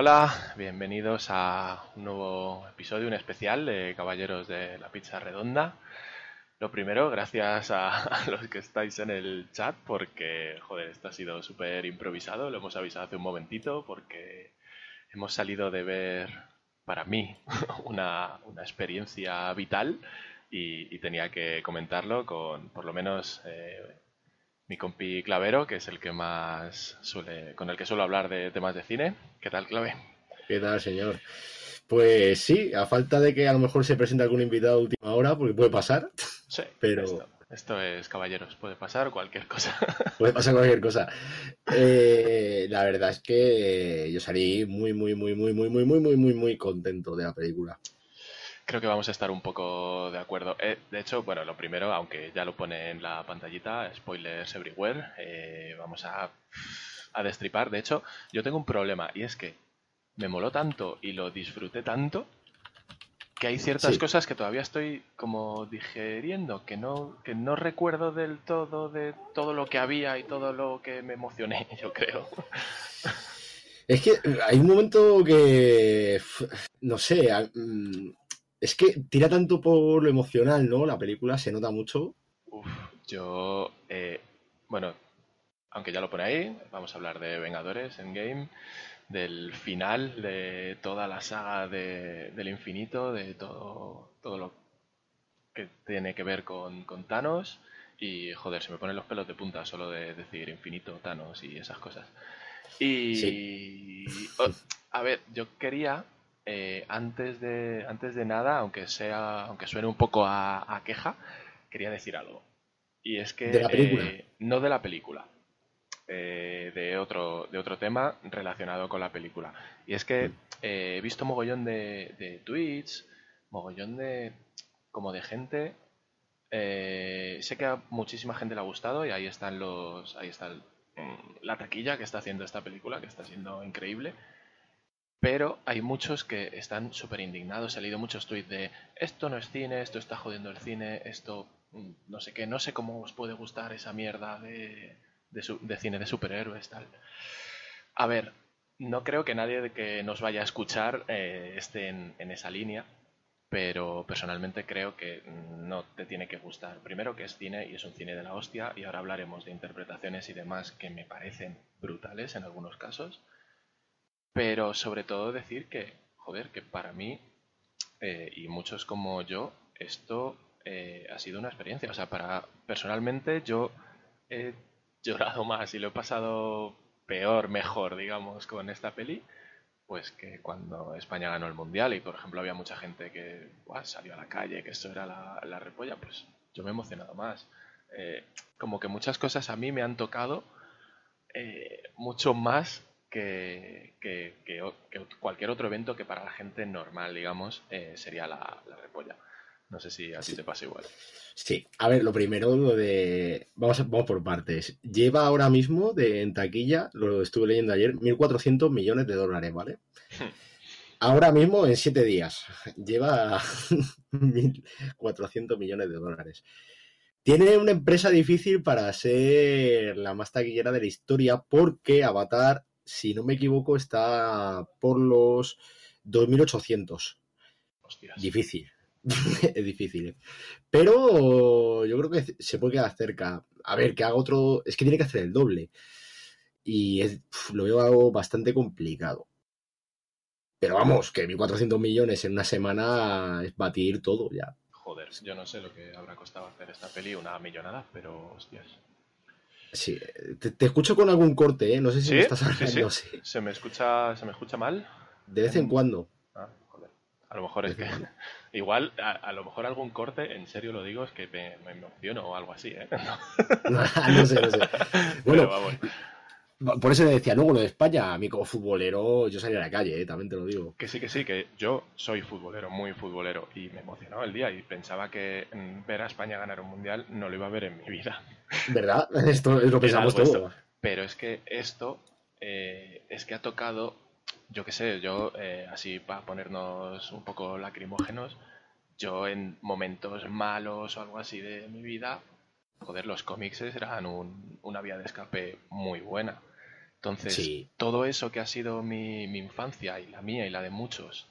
Hola, bienvenidos a un nuevo episodio, un especial de Caballeros de la Pizza Redonda. Lo primero, gracias a, los que estáis en el chat, porque, joder, esto ha sido súper improvisado, lo hemos avisado hace un momentito, porque hemos salido de ver, para mí, una, una experiencia vital y, y tenía que comentarlo con, por lo menos, eh, mi compi Clavero, que es el que más suele, con el que suelo hablar de temas de cine. ¿Qué tal, Clave? ¿Qué tal, señor? Pues sí, a falta de que a lo mejor se presente algún invitado a última hora, porque puede pasar, Sí, pero esto, esto es caballeros, puede pasar cualquier cosa. puede pasar cualquier cosa. Eh, la verdad es que yo salí muy, muy, muy, muy, muy, muy, muy, muy, muy, muy contento de la película. Creo que vamos a estar un poco de acuerdo. Eh, de hecho, bueno, lo primero, aunque ya lo pone en la pantallita, spoilers everywhere, eh, vamos a, a destripar. De hecho, yo tengo un problema y es que me moló tanto y lo disfruté tanto que hay ciertas Sí, cosas que todavía estoy como digeriendo, que no, que no recuerdo del todo de todo lo que había y todo lo que me emocioné, yo creo. es que hay un momento que, no sé, mm, es que tira tanto por lo emocional, ¿no? La película se nota mucho. Uf, yo, eh, bueno, aunque ya lo pone ahí, vamos a hablar de Vengadores Endgame, del final de toda la saga de- del infinito, de todo, todo lo que tiene que ver con, con Thanos. Y joder, se me ponen los pelos de punta solo de decir infinito, Thanos y esas cosas. Sí, Y oh, a ver, yo quería eh, antes de antes de nada, aunque sea, aunque suene un poco a, a queja, quería decir algo. Y es de que la película. eh, no de la película, eh, de otro de otro tema relacionado con la película. Y es que eh, he visto mogollón de, de tweets, mogollón de como de gente. eh, sé que a muchísima gente le ha gustado y ahí están los, ahí está el- mm, la taquilla que está haciendo esta película, que está siendo increíble. Pero hay muchos que están súper indignados. He leído muchos tweets de esto no es cine, esto está jodiendo el cine, esto mm, no sé qué, no sé cómo os puede gustar esa mierda de, de, cine de superhéroes, tal. A ver, no creo que nadie que nos vaya a escuchar eh, esté en, esa línea, pero personalmente creo que no te tiene que gustar. Primero que es cine y es un cine de la hostia, y ahora hablaremos de interpretaciones y demás que me parecen brutales en algunos casos, pero sobre todo decir que, joder, que para mí eh, y muchos como yo, esto eh, ha sido una experiencia. O sea, para personalmente yo llorado más y lo he pasado peor, mejor, digamos, con esta peli, pues que cuando España ganó el Mundial y, por ejemplo, había mucha gente que "Buah, salió a la calle, que esto era la, la repolla, pues yo me he emocionado más. Eh, como que muchas cosas a mí me han tocado eh, mucho más que, que- que cualquier otro evento que para la gente normal, digamos, eh, sería la, la repolla. No sé si a ti te pasa igual. sí. A ver, lo primero, lo de... Vamos, vamos por partes. Lleva ahora mismo de, en taquilla, lo estuve leyendo ayer, 1.400 millones de dólares, ¿vale? Ahora mismo, en siete días, lleva 1.400 millones de dólares. Tiene una empresa difícil para ser la más taquillera de la historia porque Avatar, si no me equivoco, está por los 2.800. Hostias. Difícil. es difícil. ¿eh? Pero yo creo que se puede quedar cerca. A ver, que haga otro... Es que tiene que hacer el doble. Y es- lo veo algo bastante complicado. Pero vamos, que 1.400 millones en una semana es batir todo ya. Joder, yo no sé lo que habrá costado hacer esta peli, una millonada, pero hostias. Sí, te, te escucho con algún corte, ¿eh? No sé si me estás sí. hablando, sí. ¿Se me escucha, se me escucha mal? De vez en En- cuando. Ah, joder. A lo mejor es que... Igual, a, a lo mejor algún corte, en serio lo digo, es que me, me emociono o algo así, ¿eh? no sé, no sé. Pero Bueno, vamos. por eso le decía, luego lo de España, a mí como futbolero, yo salí a la calle, ¿eh? También te lo digo. Que sí, que sí, que yo soy futbolero, muy futbolero, y me emocionó el día y pensaba que mm, ver a España ganar un mundial no lo iba a ver en mi vida. ¿Verdad? Esto lo Era pensamos todos. Pero es que esto eh, es que ha tocado, yo qué sé, yo eh, así para ponernos un poco lacrimógenos, yo en momentos malos o algo así de mi vida, joder, los cómics eran un- una vía de escape muy buena. Entonces, todo eso que ha sido mi, mi infancia y la mía y la de muchos,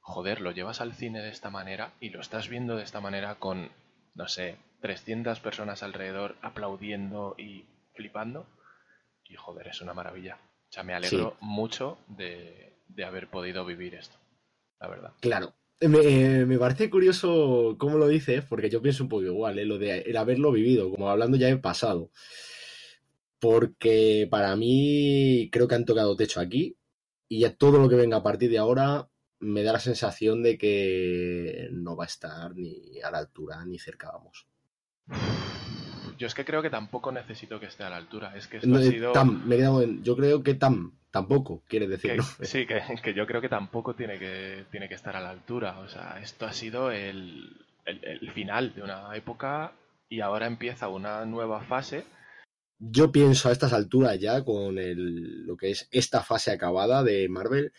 joder, lo llevas al cine de esta manera y lo estás viendo de esta manera con, no sé, 300 personas alrededor aplaudiendo y flipando. Y joder, es una maravilla. O sea, me alegro mucho de, haber podido vivir esto, la verdad. Claro. Me, parece curioso cómo lo dices, porque yo pienso un poco igual, ¿eh? lo de el haberlo vivido, como hablando ya en pasado. Porque para mí creo que han tocado techo aquí y ya todo lo que venga a partir de ahora me da la sensación de que no va a estar ni a la altura ni cerca, vamos. Yo es que creo que tampoco necesito que esté a la altura. Es que esto ha sido... me he quedado en, yo creo que tam, tampoco, quiere decir. Sí, que, que, yo creo que tampoco tiene que, tiene que estar a la altura. O sea, esto ha sido el, el, final de una época y ahora empieza una nueva fase. Yo pienso a estas alturas ya con el, lo que es esta fase acabada de Marvel,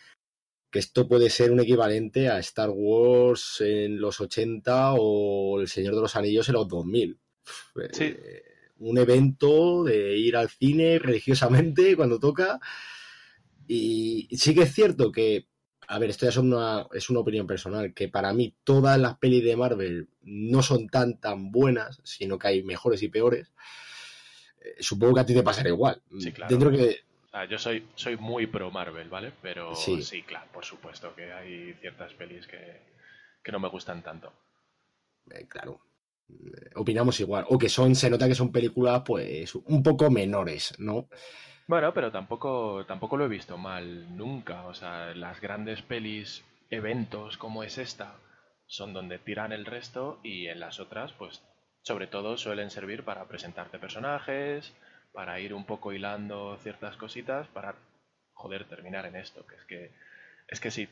que esto puede ser un equivalente a Star Wars en los 80 o El Señor de los Anillos en los 2000. Eh, un evento de ir al cine religiosamente cuando toca. Y sí que es cierto que, a ver, esto ya es una, es una opinión personal, que para mí todas las pelis de Marvel no son tan tan buenas, sino que hay mejores y peores. Eh, supongo que a ti te pasará igual. Sí, claro. Dentro que yo soy, soy muy pro Marvel, ¿vale? Pero sí. claro, por supuesto que hay ciertas pelis que, no me gustan tanto. Eh, claro. Eh, opinamos igual. O que son, se nota que son películas, pues, un poco menores, ¿no? Bueno, pero tampoco, tampoco lo he visto mal nunca. O sea, las grandes pelis, eventos como es esta, son donde tiran el resto y en las otras, pues, sobre todo suelen servir para presentarte personajes, para ir un poco hilando ciertas cositas para, joder, terminar en esto, que es que, es que sí.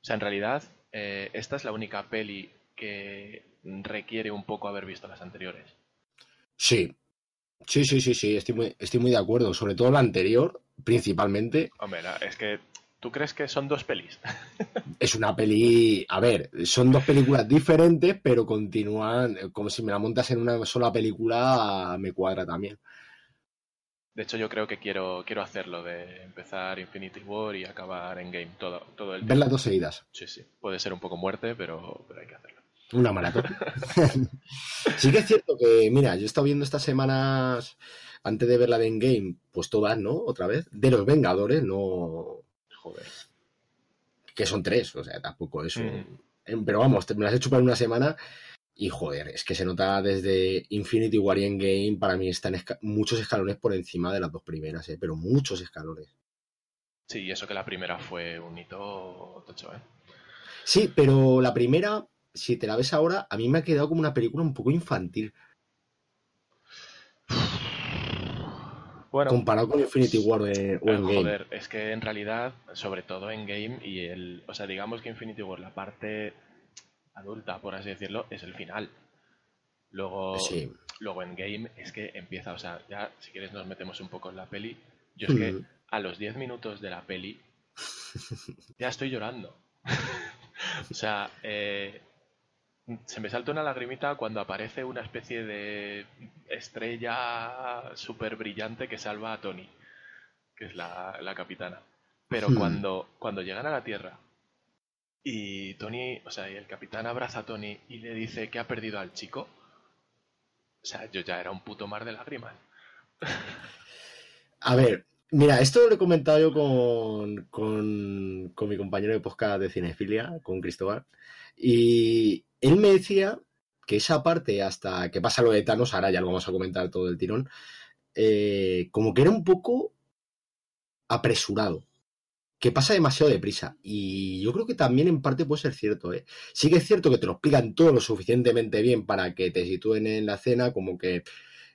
O sea, en realidad, eh, esta es la única peli que requiere un poco haber visto las anteriores. Sí, sí, sí, sí, sí, estoy muy, estoy muy de acuerdo. Sobre todo la anterior, principalmente. Hombre, es que ¿Tú crees que son dos pelis? es una peli. A ver, son dos películas diferentes, pero continúan. Como si me la montas en una sola película, me cuadra también. De hecho, yo creo que quiero, quiero hacerlo, de empezar Infinity War y acabar en game todo, todo el Ver las dos seguidas. Sí, sí. Puede ser un poco muerte, pero, pero hay que hacerlo. Una maratón. sí que es cierto que, mira, yo he estado viendo estas semanas, antes de ver la de Endgame, pues todas, ¿no? Otra vez. De los Vengadores, no... Joder. Que son tres, o sea, tampoco eso. Mm. Pero vamos, me las he hecho para una semana y joder, es que se nota desde Infinity War y Endgame, para mí están muchos escalones por encima de las dos primeras, ¿eh? pero muchos escalones. Sí, y eso que la primera fue un hito tocho, ¿eh? Sí, pero la primera, si te la ves ahora, a mí me ha quedado como una película un poco infantil. Bueno, comparado con Infinity War o Endgame. Joder, es que en realidad, sobre todo en Game y el, o sea, digamos que Infinity War, la parte adulta, por así decirlo, es el final. Luego, luego en game es que empieza, o sea, ya si quieres nos metemos un poco en la peli. Yo es que mm. a los 10 minutos de la peli ya estoy llorando. o sea, eh, se me salta una lagrimita cuando aparece una especie de estrella súper brillante que salva a Tony, que es la, capitana. Pero hmm. cuando, cuando llegan a la Tierra y Tony, o sea, y el capitán abraza a Tony y le dice que ha perdido al chico. O sea, yo ya era un puto mar de lágrimas. A ver, mira, esto lo he comentado yo con, con, con mi compañero de podcast de cinefilia, con Cristóbal, y él me decía que esa parte, hasta que pasa lo de Thanos, ahora ya lo vamos a comentar todo el tirón, eh, como que era un poco apresurado que pasa demasiado deprisa. Y yo creo que también en parte puede ser cierto. ¿eh? Sí que es cierto que te lo explican todo lo suficientemente bien para que te sitúen en la escena, como que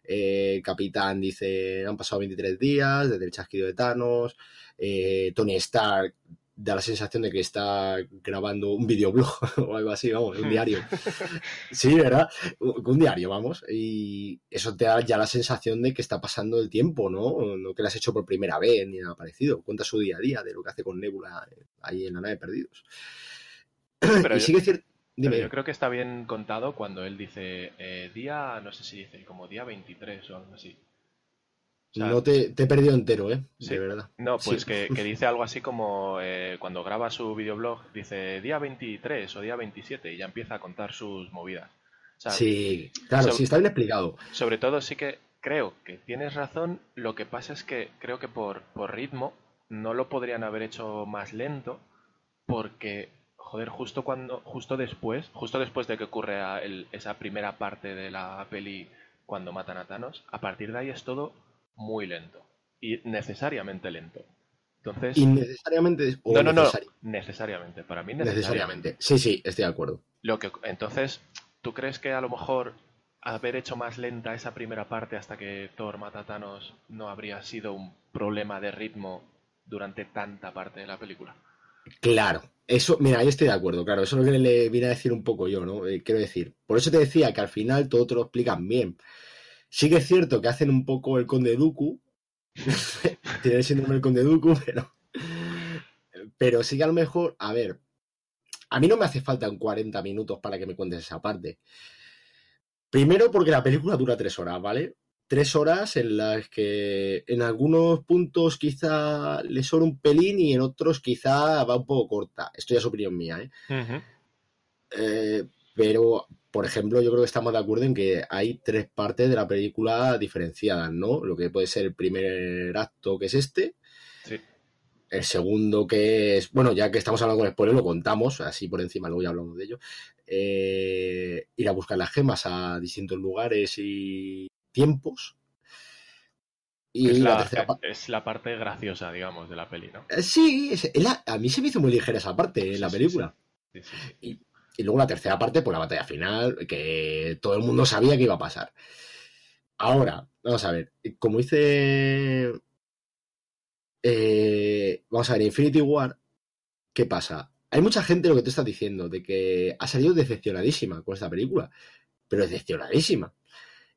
eh, Capitán dice, han pasado 23 días desde el chasquido de Thanos, eh, Tony Stark da la sensación de que está grabando un videoblog o algo así, vamos, un diario. Sí, ¿verdad? Un diario, vamos. Y eso te da ya la sensación de que está pasando el tiempo, ¿no? No que lo has hecho por primera vez ni nada parecido. Cuenta su día a día de lo que hace con Nebula ahí en la nave Perdidos. Pero y sigue cierto. Yo creo que está bien contado cuando él dice eh, día, no sé si dice como día 23 o algo así. no te, he perdido entero, ¿eh? De verdad. No, pues que, dice algo así como eh, cuando graba su videoblog, dice día 23 o día 27 y ya empieza a contar sus movidas. sí, claro, sí, está bien explicado. Sobre todo sí que creo que tienes razón, lo que pasa es que creo que por, por ritmo no lo podrían haber hecho más lento porque joder, justo cuando, justo después, justo después de que ocurre esa primera parte de la peli cuando matan a Thanos, a partir de ahí es todo muy lento. Y necesariamente lento. Entonces. ¿Innecesariamente? no, no, no. Necesariamente. Para mí necesariamente. Sí, sí, estoy de acuerdo. Lo que, entonces, ¿tú crees que a lo mejor haber hecho más lenta esa primera parte hasta que Thor mata a Thanos no habría sido un problema de ritmo durante tanta parte de la película? Claro, eso, mira, ahí estoy de acuerdo, claro, eso es lo que le vine a decir un poco yo, ¿no? Eh, quiero decir, por eso te decía que al final todo te lo explican bien. Sí que es cierto que hacen un poco el conde Dooku, tiene el síndrome del conde Dooku, pero, pero sí que a lo mejor, a ver, a mí no me hace falta en 40 minutos para que me cuentes esa parte. Primero porque la película dura tres horas, ¿vale? Tres horas en las que en algunos puntos quizá le sobra un pelín y en otros quizá va un poco corta. Esto ya es opinión mía, ¿eh? ¿eh? pero, por ejemplo, yo creo que estamos de acuerdo en que hay tres partes de la película diferenciadas, ¿no? Lo que puede ser el primer acto, que es este. Sí. El segundo, que es. Bueno, ya que estamos hablando con spoiler, lo contamos, así por encima, luego ya hablamos de ello. Eh, ir a buscar las gemas a distintos lugares y tiempos. Y es la, es la, parte graciosa, digamos, de la peli, ¿no? Eh, sí, a mí se me hizo muy ligera esa parte en la película. y, luego la tercera parte, pues la batalla final, que todo el mundo sabía que iba a pasar. Ahora, vamos a ver, como dice... Eh, vamos a ver, Infinity War, ¿qué pasa? Hay mucha gente, lo que tú estás diciendo, de que ha salido decepcionadísima con esta película, pero decepcionadísima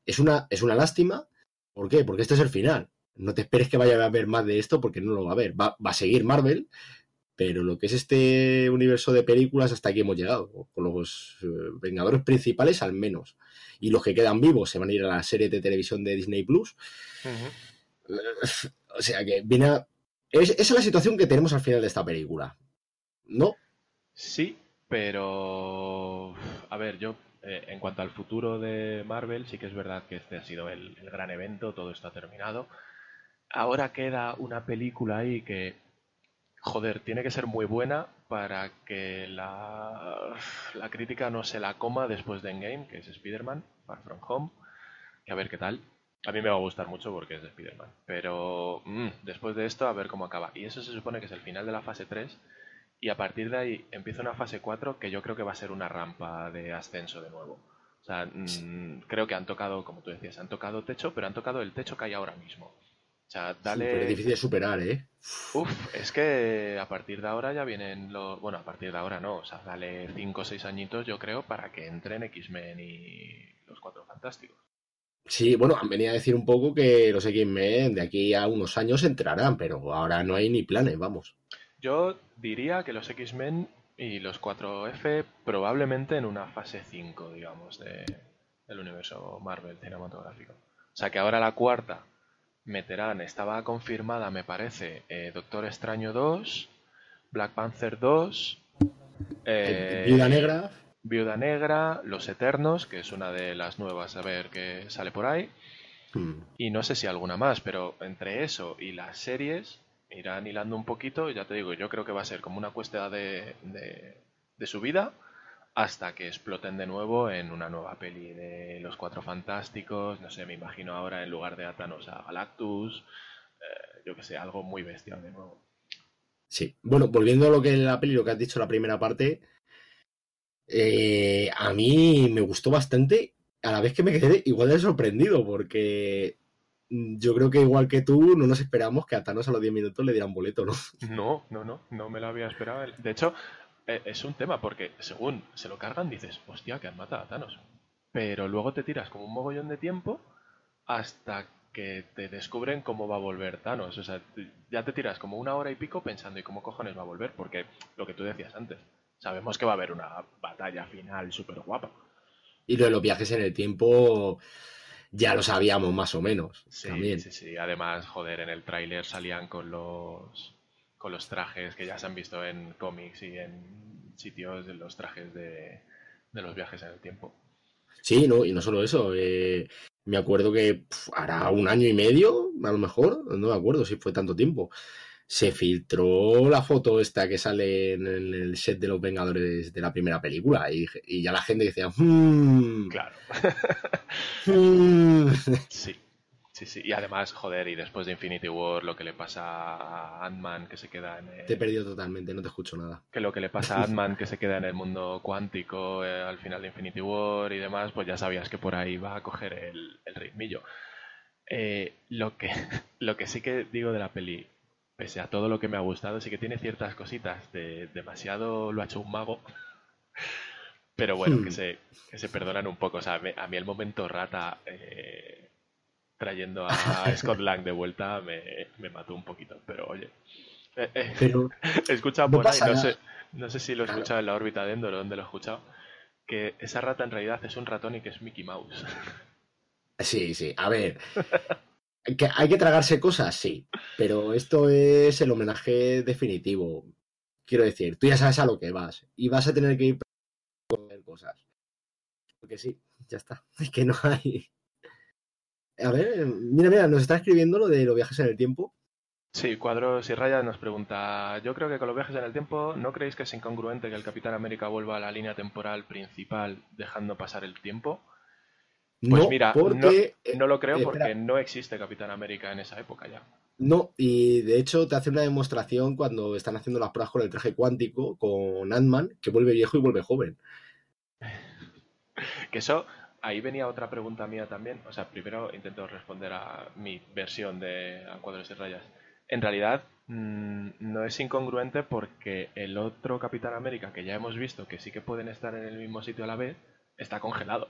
es una, es una lástima. ¿Por qué? Porque este es el final. No te esperes que vaya a haber más de esto porque no lo va a haber. Va, a seguir Marvel, pero lo que es este universo de películas hasta aquí hemos llegado. Con los eh, Vengadores principales al menos. Y los que quedan vivos se van a ir a la serie de televisión de Disney Plus. O sea que viene a... esa es la situación que tenemos al final de esta película. ¿No? Sí, pero... A ver, yo eh, en cuanto al futuro de Marvel, sí que es verdad que este ha sido el, gran evento, todo esto ha terminado. Ahora queda una película ahí que, joder, tiene que ser muy buena para que la, la crítica no se la coma después de Endgame, que es Spider-Man, Far From Home. Que a ver qué tal. A mí me va a gustar mucho porque es de Spider-Man. Pero mm, después de esto, a ver cómo acaba. Y eso se supone que es el final de la fase 3 y a partir de ahí empieza una fase 4 que yo creo que va a ser una rampa de ascenso de nuevo. O sea, mm, creo que han tocado, como tú decías, han tocado techo, pero han tocado el techo que hay ahora mismo. O sea, dale... es difícil de superar, ¿eh? Uf, es que a partir de ahora ya vienen los... Bueno, a partir de ahora no, o sea, dale 5 o 6 añitos yo creo para que entren X-Men y los Cuatro Fantásticos. Sí, bueno, han venido a decir un poco que los X-Men de aquí a unos años entrarán, pero ahora no hay ni planes, vamos. Yo diría que los X-Men y los 4F probablemente en una fase 5, digamos, de, del universo Marvel cinematográfico. O sea que ahora la cuarta meterán, estaba confirmada, me parece, eh, Doctor Extraño 2, Black Panther 2, eh, Viuda Negra. Viuda Negra, Los Eternos, que es una de las nuevas a ver que sale por ahí. Hmm. Y no sé si alguna más, pero entre eso y las series, irán hilando un poquito, ya te digo, yo creo que va a ser como una cuesta de, de, su vida hasta que exploten de nuevo en una nueva peli de los Cuatro Fantásticos, no sé, me imagino ahora en lugar de Atanos a Galactus, eh, yo que sé, algo muy bestial de nuevo. Sí, bueno, volviendo a lo que la peli, lo que has dicho la primera parte, eh, a mí me gustó bastante, a la vez que me quedé igual de sorprendido, porque yo creo que igual que tú, no nos esperamos que a Thanos a los 10 minutos le dieran boleto, ¿no? No, no, no, no me lo había esperado. De hecho, eh, es un tema porque según se lo cargan dices, hostia, que han matado a Thanos. Pero luego te tiras como un mogollón de tiempo hasta que te descubren cómo va a volver Thanos. O sea, ya te tiras como una hora y pico pensando, ¿y cómo cojones va a volver? Porque lo que tú decías antes, sabemos que va a haber una batalla final súper guapa. Y lo de los viajes en el tiempo ya lo sabíamos más o menos. Sí, también. sí, sí. Además, joder, en el tráiler salían con los con los trajes que ya se han visto en cómics y en sitios de los trajes de, de los viajes en el tiempo. Sí, no, y no solo eso. eh, me acuerdo que pf, hará un año y medio, a lo mejor, no me acuerdo si fue tanto tiempo. Se filtró la foto esta que sale en el set de los Vengadores de la primera película y, y ya la gente decía, "Hmm, Claro. hmm". Sí, sí, sí. Y además, joder, y después de Infinity War, lo que le pasa a Ant-Man que se queda en el... te he perdido totalmente, no te escucho nada. que lo que le pasa a Ant-Man que se queda en el mundo cuántico eh, al final de Infinity War y demás, pues ya sabías que por ahí va a coger el, el ritmillo. Eh, lo, que, lo que sí que digo de la peli, pese a todo lo que me ha gustado, sí que tiene ciertas cositas de demasiado lo ha hecho un mago. Pero bueno, Hmm. que se, que se perdonan un poco. O sea, me- a mí el momento rata eh, trayendo a Scott Lang de vuelta me, me mató un poquito. Pero oye, eh, eh, Pero He escuchado No por ahí, no sé, no sé si lo he Claro. escuchado en la órbita de Endor o dónde lo he escuchado, que esa rata en realidad es un ratón y que es Mickey Mouse. sí, sí, a ver. ¿Que ¿Hay que tragarse cosas? Sí, pero esto es el homenaje definitivo. Quiero decir, tú ya sabes a lo que vas y vas a tener que ir a ver cosas. Porque sí, ya está. Es que no hay. A ver, mira, mira, nos está escribiendo lo de los viajes en el tiempo. Sí, Cuadros y Rayas nos pregunta, yo creo que con los viajes en el tiempo, ¿no creéis que es incongruente que el Capitán América vuelva a la línea temporal principal dejando pasar el tiempo? Pues no, mira, porque eh, No lo creo eh, porque no existe Capitán América en esa época ya. No, y de hecho te hace una demostración cuando están haciendo las pruebas con el traje cuántico, con Ant-Man, que vuelve viejo y vuelve joven. Que eso, ahí venía otra pregunta mía también. O sea, primero intento responder a mi versión de a cuadros y rayas. En realidad, mm, no es incongruente porque el otro Capitán América que ya hemos visto que sí que pueden estar en el mismo sitio a la vez, está congelado.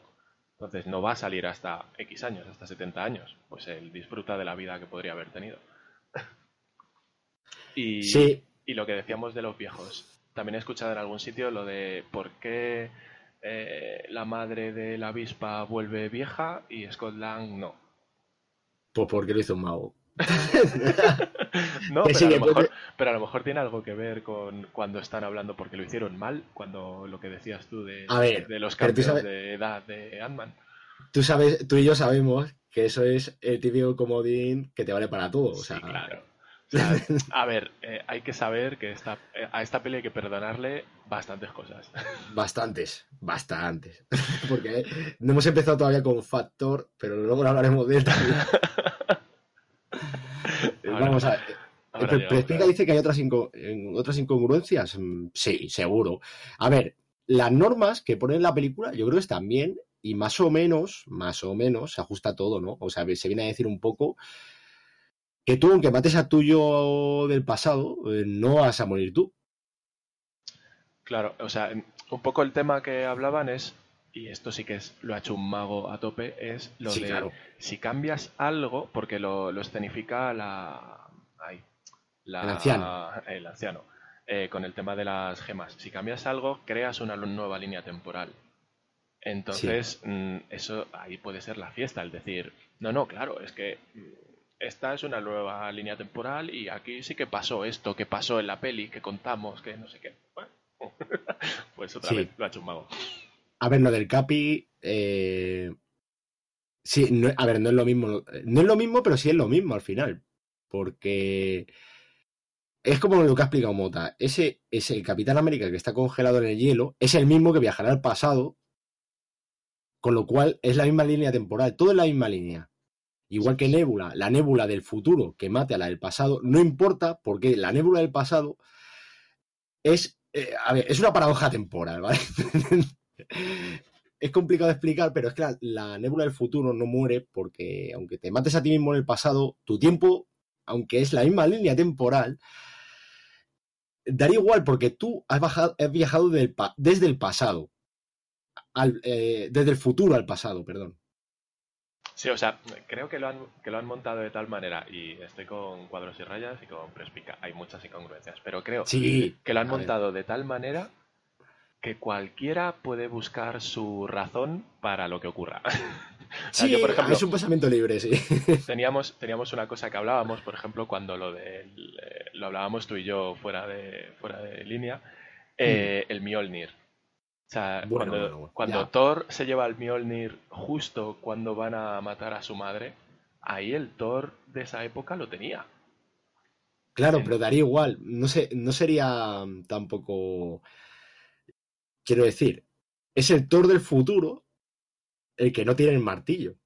Entonces no va a salir hasta X años, hasta 70 años. Pues él disfruta de la vida que podría haber tenido. y, Sí, y lo que decíamos de los viejos. También he escuchado en algún sitio lo de por qué eh, la madre de la avispa vuelve vieja y Scott Lang no. pues porque lo hizo un mago. No, Que pero, sí, a lo mejor, puede- pero a lo mejor tiene algo que ver con cuando están hablando porque lo hicieron mal, cuando lo que decías tú de, A ver, de los cambios sabes- de edad de Ant-Man. Tú sabes, tú y yo sabemos que eso es el típico comodín que te vale para todo. O Sí, sea, claro. O sea, a ver, eh, hay que saber que esta, eh, a esta peli hay que perdonarle bastantes cosas. bastantes, bastantes. Porque no hemos empezado todavía con Factor, pero luego hablaremos de él también. Ahora- Vamos a ver. a- dice que hay otras, inco- otras incongruencias. Mm, Sí, seguro. A ver, las normas que pone en la película yo creo que están bien y más o menos, más o menos, se ajusta todo, ¿no? O sea, se viene a decir un poco que tú, aunque mates a tuyo del pasado, eh, no vas a morir tú. Claro, o sea, un poco el tema que hablaban es, y esto sí que es, lo ha hecho un mago a tope, es lo Sí, de claro. si cambias algo, porque lo, lo escenifica la, ay, la- El anciano. el anciano, eh, con el tema de las gemas. Si cambias algo, creas una nueva línea temporal. Entonces, mm, eso ahí puede ser la fiesta, el decir, no, no, claro, es que mm, esta es una nueva línea temporal y aquí sí que pasó esto, que pasó en la peli, que contamos, que no sé qué. Bueno, pues otra Sí. vez lo ha hecho un mago. A ver, lo del Capi. eh, Sí, a ver, no es lo mismo. No es lo mismo, pero sí es lo mismo al final. Porque es como lo que ha explicado Mota. Ese, ese Capitán América que está congelado en el hielo es el mismo que viajará al pasado. Con lo cual es la misma línea temporal. Todo es la misma línea. Igual que Nebula, la nébula del futuro que mate a la del pasado, no importa porque la nébula del pasado es, eh, a ver, es una paradoja temporal, ¿vale? es complicado de explicar, pero es que la, la nébula del futuro no muere porque aunque te mates a ti mismo en el pasado, tu tiempo, aunque es la misma línea temporal, daría igual porque tú has, bajado- has viajado del desde el pasado, al, eh, desde el futuro al pasado, perdón. Sí, o sea, creo que lo, han, que lo han montado de tal manera, y estoy con cuadros y rayas y con Prespica, hay muchas incongruencias, pero creo Sí, que lo han montado de tal manera que cualquiera puede buscar su razón para lo que ocurra. sea, Sí, yo, por ejemplo, es un pensamiento libre, sí. teníamos, teníamos una cosa que hablábamos, por ejemplo, cuando lo de lo hablábamos tú y yo fuera de, fuera de línea, eh, el Mjolnir. O sea. Bueno, cuando, bueno, cuando. Thor se lleva el Mjolnir justo cuando van a matar a su madre, ahí el Thor de esa época lo tenía. Claro, pero daría igual. No sé, no sería mm, tampoco. Quiero decir, es el Thor del futuro el que no tiene el martillo.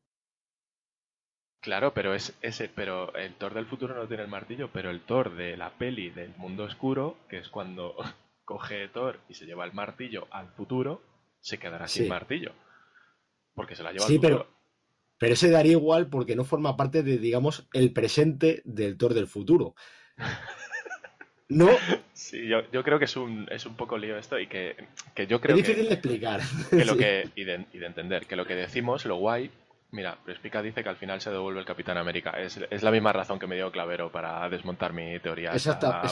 Claro, pero es ese, pero el Thor del futuro no tiene el martillo, pero el Thor de la peli del mundo oscuro, que es cuando coge Thor y se lleva el martillo al futuro, se quedará sin martillo. Porque se la lleva Sí, al futuro. pero, pero ese daría igual porque no forma parte de, digamos, el presente del Thor del futuro. No, Sí, yo, yo creo que es un, es un poco lío esto y que, que yo es creo difícil que, de explicar. que lo Sí. que y de, y de entender, que lo que decimos, lo guay, mira, Prespica dice que al final se devuelve el Capitán América. Es, es la misma razón que me dio Clavero para desmontar mi teoría. Exacta- malévola.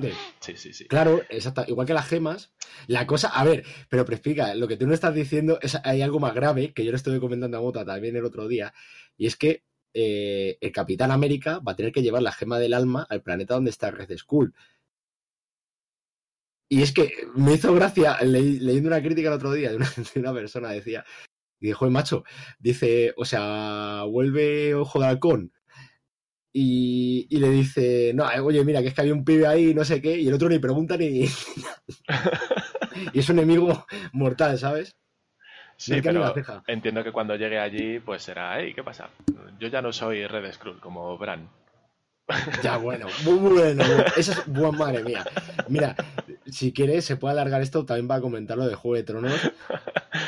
exactamente. Sí, sí, sí. Claro, exacta, igual que las gemas. La cosa, a ver, pero explica, lo que tú no estás diciendo es hay algo más grave que yo le estuve comentando a Mota también el otro día, y es que eh, el Capitán América va a tener que llevar la gema del alma al planeta donde está Red Skull. Y es que me hizo gracia le- leyendo una crítica el otro día de una, de una persona, decía, y dijo, "Joder, macho, dice, o sea, vuelve Ojo de Halcón. Y, y le dice, no, eh, oye, mira, que es que había un pibe ahí, no sé qué, y el otro ni pregunta ni. y es un enemigo mortal, ¿sabes? Sí, No pero entiendo que cuando llegue allí, pues será, hey, ¿qué pasa? Yo ya no soy Red Skrull como Bran. Ya, bueno, muy bueno. Esa es buena madre mía. Mira, si quieres, se puede alargar esto también para comentar lo de Juego de Tronos,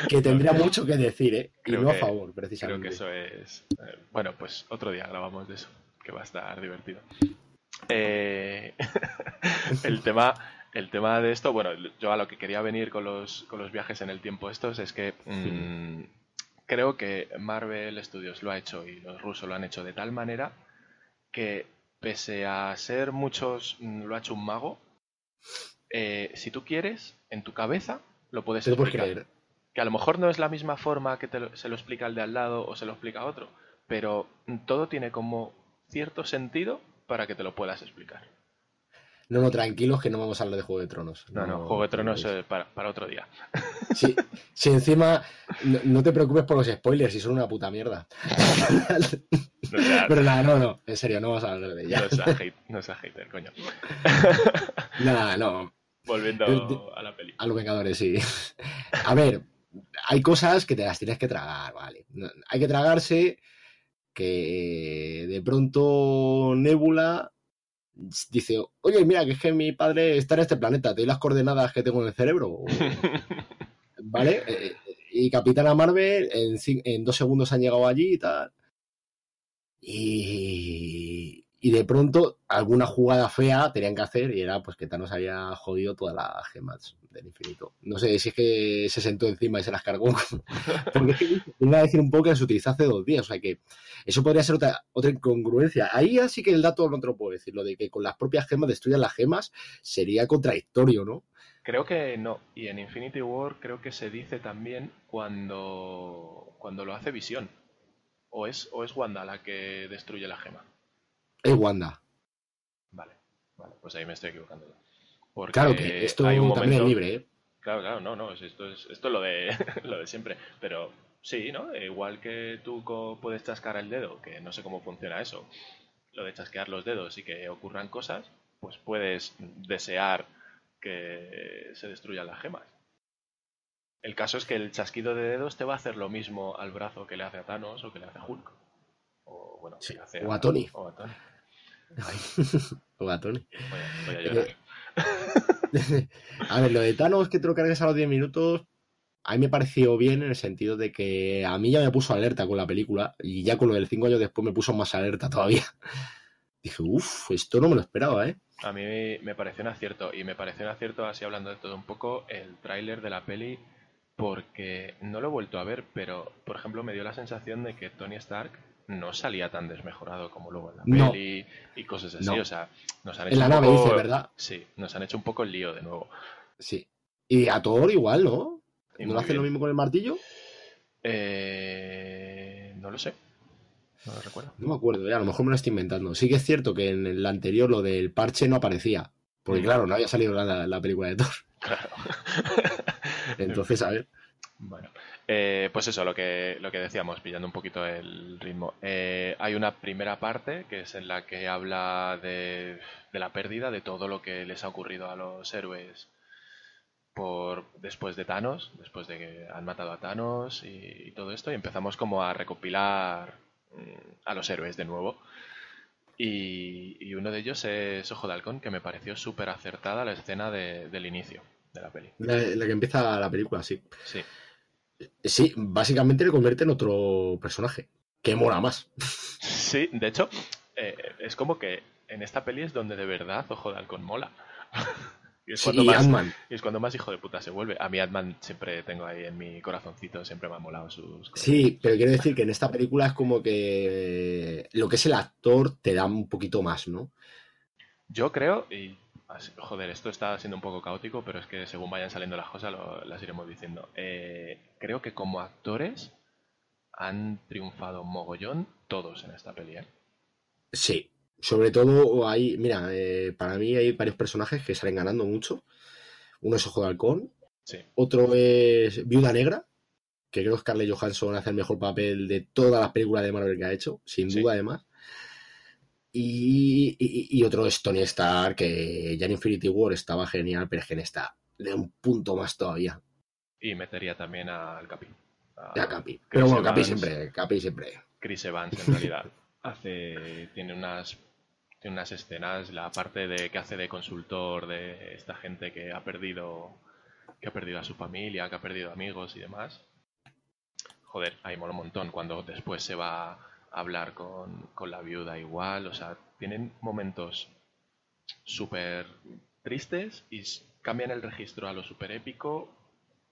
que tendría mucho que decir, ¿eh? Y Creo no a favor, Creo precisamente. que eso es... eh, bueno, pues otro día grabamos de eso, que va a estar divertido. Eh, el, tema, el tema de esto, bueno, yo a lo que quería venir con los, con los viajes en el tiempo estos es que mm, creo que Marvel Studios lo ha hecho y los rusos lo han hecho de tal manera que pese a ser muchos, mm, lo ha hecho un mago, eh, si tú quieres, en tu cabeza lo puedes explicar. creer. Que a lo mejor no es la misma forma que te lo- se lo explica el de al lado o se lo explica otro, pero todo tiene como cierto sentido para que te lo puedas explicar. No, no, tranquilos que no vamos a hablar de Juego de Tronos. No, no, Juego de Tronos eh, para, para otro día. Si, si encima no, no te preocupes por los spoilers, si son una puta mierda. Pero nada, no, no, en serio, no vamos a hablar de ella. no seas hate- no seas hater, coño. Nada, no, Volviendo a la peli. a los Vengadores, sí. A ver, hay cosas que te las tienes que tragar, ¿vale? Hay que tragarse que de pronto Nebula dice, oye, mira, que es que mi padre está en este planeta, te doy las coordenadas que tengo en el cerebro. ¿Vale? Eh, Y Capitana Marvel en, en dos segundos han llegado allí y tal. Y, y de pronto alguna jugada fea tenían que hacer y era pues que Thanos había jodido todas las gemas del infinito. No sé si es que se sentó encima y se las cargó. Porque iba a decir un poco que se utilizó hace dos días. O sea que eso podría ser otra, otra incongruencia. Ahí así que el dato no te lo puedo decir. Lo de que con las propias gemas destruyan las gemas sería contradictorio, ¿no? Creo que no. Y en Infinity War creo que se dice también cuando, cuando lo hace Visión. O es, o es Wanda la que destruye la gema. Es Wanda. Vale, vale, pues ahí me estoy equivocando. Porque Claro que esto hay un también es momento- libre, ¿eh? Claro, claro, no, no, es- esto es, esto es lo de, lo de siempre. Pero sí, ¿no? Igual que tú puedes chascar el dedo, que no sé cómo funciona eso, lo de chasquear los dedos y que ocurran cosas, pues puedes desear que se destruyan las gemas. El caso es que el chasquido de dedos te va a hacer lo mismo al brazo que le hace a Thanos o que le hace a Hulk. O, bueno, Sí, hace o a Tony. O a Tony. O a Tony. Voy a, voy a llorar. A ver, lo de Thanos que te lo cargues a los 10 minutos, a mí me pareció bien en el sentido de que a mí ya me puso alerta con la película y ya con lo del 5 años después me puso más alerta todavía. Dije, uff, esto no me lo esperaba, ¿eh? A mí me pareció un acierto, y me pareció un acierto, así hablando de todo un poco, el tráiler de la peli, porque no lo he vuelto a ver, pero, por ejemplo, me dio la sensación de que Tony Stark no salía tan desmejorado como luego en la No. peli y cosas así, No. o sea, nos han hecho En la nave poco... dice, ¿verdad? Sí, nos han hecho un poco el lío de nuevo. Sí. Y a Thor igual, ¿no? Y ¿No lo hacen lo mismo con el martillo? Eh, lo sé. No lo recuerdo. No me acuerdo, ya, a lo mejor me lo estoy inventando. Sí que es cierto que en el anterior lo del parche no aparecía. Porque Mm. claro, no había salido la, la película de Thor. Claro. Entonces, a ver. Bueno, eh, pues eso, lo que, lo que decíamos, pillando un poquito el ritmo. Eh, hay una primera parte que es en la que habla de, de la pérdida, de todo lo que les ha ocurrido a los héroes por después de Thanos, después de que han matado a Thanos y, todo esto, y empezamos como a recopilar mm, a los héroes de nuevo. Y, y uno de ellos es Ojo de Halcón, que me pareció súper acertada la escena de- del inicio de la peli. La, la que empieza la película, sí. Sí. Sí, básicamente le convierte en otro personaje. Que mola más. Sí, de hecho, eh, es como que en esta peli es donde de verdad Ojo de Halcón mola. y, es Sí, cuando y más, y es cuando más hijo de puta se vuelve. A mí Ant-Man siempre tengo ahí en mi corazoncito, siempre me ha molado sus cosas. Sí, pero quiero decir que en esta película es como que lo que es el actor te da un poquito más, ¿no? Yo creo, y así- joder, esto está siendo un poco caótico, pero es que según vayan saliendo las cosas lo- las iremos diciendo. Eh, creo que como actores han triunfado mogollón todos en esta peli. ¿eh? Sí. Sobre todo hay, mira, eh, para mí hay varios personajes que salen ganando mucho. Uno es Ojo de Halcón, Sí, otro es Viuda Negra, que creo que Scarlett Johansson hace el mejor papel de todas las películas de Marvel que ha hecho, sin Sí. duda además. Y, y- y otro es Tony Stark, que ya en Infinity War estaba genial, pero es que en esta le da un punto más todavía. y metería también al Capi. a Ya Capi. Pero bueno, Capi siempre, Capi siempre. Chris Evans en realidad hace tiene unas tiene unas escenas la parte de que hace de consultor de esta gente que ha perdido que ha perdido a su familia que ha perdido amigos y demás joder ahí mola un montón cuando después se va hablar con, con la viuda igual o sea tienen momentos súper tristes y cambian el registro a lo súper épico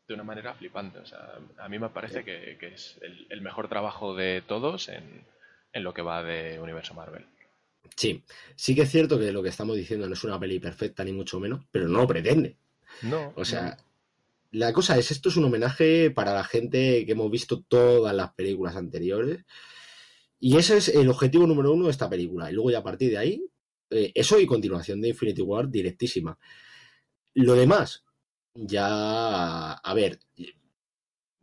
de una manera flipante. O sea, a mí me parece que, que es el, el mejor trabajo de todos en, en lo que va de Universo Marvel. Sí, sí que es cierto que lo que estamos diciendo no es una peli perfecta ni mucho menos, pero no lo pretende. No, O sea, la cosa es, esto es un homenaje para la gente que hemos visto todas las películas anteriores. Y ese es el objetivo número uno de esta película. Y luego ya a partir de ahí, eh, eso y continuación de Infinity War directísima. Lo demás, ya, a ver,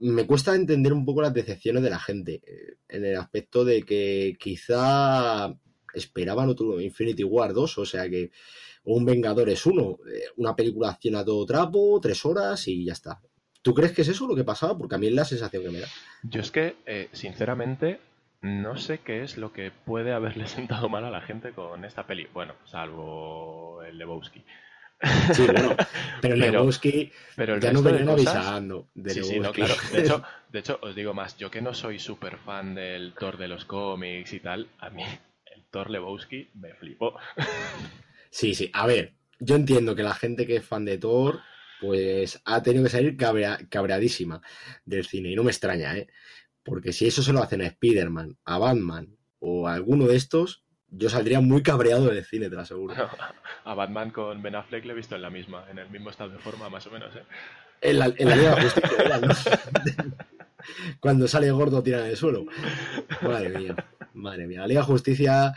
me cuesta entender un poco las decepciones de la gente, eh, en el aspecto de que quizá esperaban otro Infinity War 2, o sea que un Vengadores 1, eh, una película acción a todo trapo, tres horas y ya está. ¿Tú crees que es eso lo que pasaba? Porque a mí es la sensación que me da. Yo es que, sinceramente, no sé qué es lo que puede haberle sentado mal a la gente con esta peli. Bueno, salvo el Lebowski. Sí, bueno, pero Lebowski Pero el ya resto de venían cosas- avisando. De Sí, sí, no, Lebowski. claro. De hecho, de hecho, os digo más, yo que no soy súper fan del Thor de los cómics y tal, a mí el Thor Lebowski me flipó. Sí, sí. A ver, yo entiendo que la gente que es fan de Thor, pues ha tenido que salir cabrea- cabreadísima del cine. Y no me extraña, ¿eh? Porque si eso se lo hacen a Spider-Man, a Batman o a alguno de estos, yo saldría muy cabreado del cine, te lo aseguro. A Batman con Ben Affleck le he visto en la misma, en el mismo estado de forma, más o menos. ¿eh? En la, en la Liga de Justicia, era, ¿no? Cuando sale gordo tira en el suelo. Madre mía, madre mía. La Liga de Justicia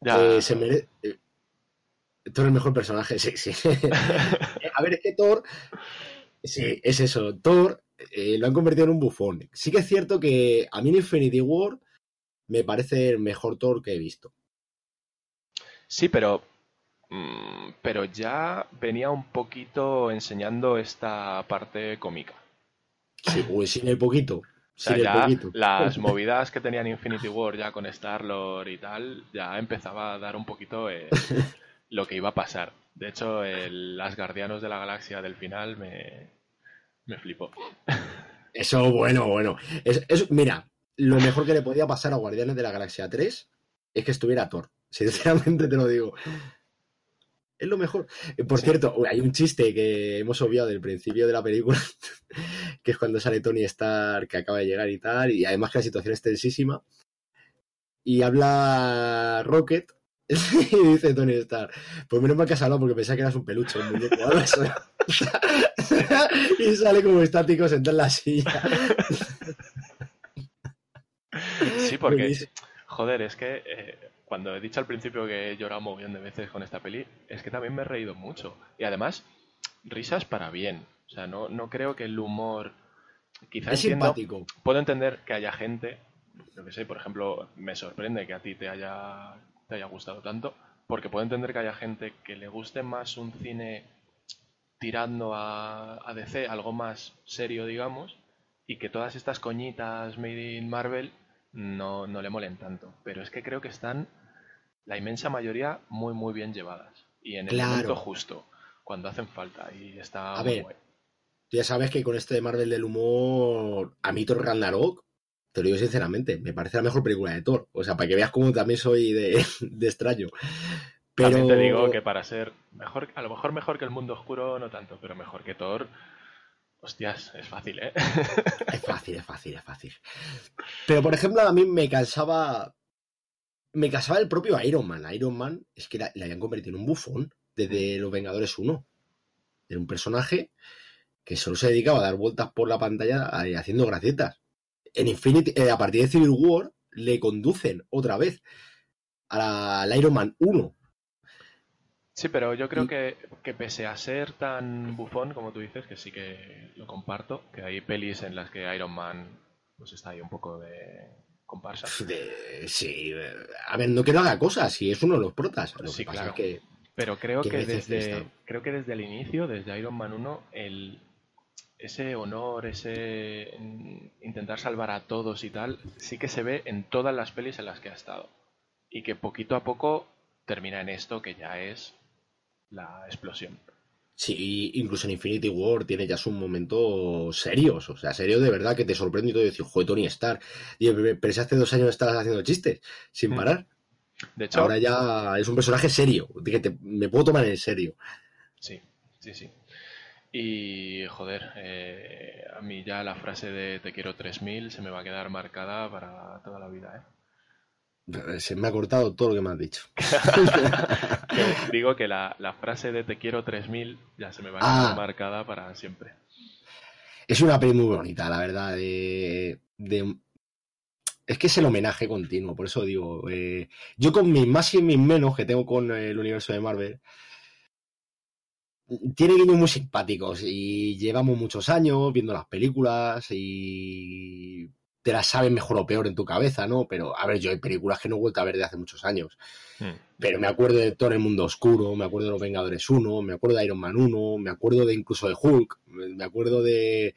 Ya, eh, se merece. eh, Thor es el mejor personaje, sí, sí. A ver, es que Thor. Sí, es eso. Thor eh, lo han convertido en un bufón. Sí que es cierto que a mí en Infinity War me parece el mejor Thor que he visto. Sí, pero. mm, pero ya venía un poquito enseñando esta parte cómica. Sí, pues sin el poquito. O sea, Sin el ya poquito. las movidas que tenían Infinity War ya con Star-Lord y tal, ya empezaba a dar un poquito eh, lo que iba a pasar. De hecho, el, las Guardianos de la Galaxia del final me, me flipó. Eso, bueno, bueno. Es, es- mira, lo mejor que le podía pasar a Guardianes de la Galaxia 3 es que estuviera Thor. Sinceramente te lo digo. Es lo mejor. Eh, Por Sí. cierto, hay un chiste que hemos obviado del principio de la película, que es cuando sale Tony Stark, que acaba de llegar y tal, y además que la situación es tensísima. Y habla Rocket, y dice Tony Stark, pues menos mal que has hablado porque pensaba que eras un peluche, un muñeco. o algo así". y sale como estático sentado en la silla. Sí, porque, Buenísimo. joder, es que eh, cuando he dicho al principio que he llorado un millón de veces con esta peli, es que también me he reído mucho. Y además, risas para bien. O sea, no, no creo que el humor... Quizás Es entiendo, simpático. puedo entender que haya gente, yo que sé, por ejemplo, me sorprende que a ti te haya, te haya gustado tanto, porque puedo entender que haya gente que le guste más un cine tirando a, a DC, algo más serio, digamos, y que todas estas coñitas made in Marvel no, no le molen tanto. Pero es que creo que están, la inmensa mayoría, muy, muy bien llevadas. Y en el Claro. momento justo, cuando hacen falta. Y está A muy ver, guay. Tú ya sabes que con este de Marvel del humor, a mí Thor Ragnarok, te lo digo sinceramente, me parece la mejor película de Thor. O sea, para que veas cómo también soy de, de extraño. Pero También te digo que para ser mejor, a lo mejor mejor que el mundo oscuro, no tanto, pero mejor que Thor, hostias, es fácil, ¿eh? es fácil, es fácil, es fácil. Pero, por ejemplo, a mí me cansaba. Me cansaba el propio Iron Man. Iron Man es que la, la habían convertido en un bufón desde Los Vengadores 1. Era un personaje que solo se dedicaba a dar vueltas por la pantalla eh, haciendo gracietas. En Infinity, eh, a partir de Civil War, le conducen otra vez a al Iron Man 1. Sí, pero yo creo Y- que, que pese a ser tan bufón, como tú dices, que sí que lo comparto, que hay pelis en las que Iron Man pues está ahí un poco de comparsa. De- sí, a ver, no que no haga cosas, si es uno de los protas. Lo Sí, que pasa claro. es que Pero creo que desde, creo que desde el inicio, desde Iron Man 1, el, ese honor, ese mm, intentar salvar a todos y tal, sí que se ve en todas las pelis en las que ha estado. Y que poquito a poco termina en esto que ya es la explosión. Sí, incluso en Infinity War tiene ya sus momentos serios, o sea, serios de verdad que te sorprende y todo, y decir, joder, Tony Stark, y, pero si hace dos años estabas haciendo chistes, sin Mm. parar, De hecho, ahora ya es un personaje serio, que te- me puedo tomar en serio. Sí, sí, sí. Y joder, eh, a mí ya la frase de te quiero 3000 se me va a quedar marcada para toda la vida, ¿eh? Se me ha cortado todo lo que me has dicho. Digo que la, la frase de te quiero 3000 ya se me va a quedar Ah. marcada para siempre. Es una peli muy bonita, la verdad, de, de- Es que es el homenaje continuo, por eso digo, eh, yo con mis más y mis menos que tengo con el universo de Marvel, tiene guiños muy simpáticos y llevamos muchos años viendo las películas y te las sabes mejor o peor en tu cabeza, ¿no? Pero, a ver, yo hay películas que no he vuelto a ver de hace muchos años. Hmm. Pero me acuerdo de Thor el Mundo Oscuro, me acuerdo de Los Vengadores 1, me acuerdo de Iron Man 1, me acuerdo de incluso de Hulk, me acuerdo de,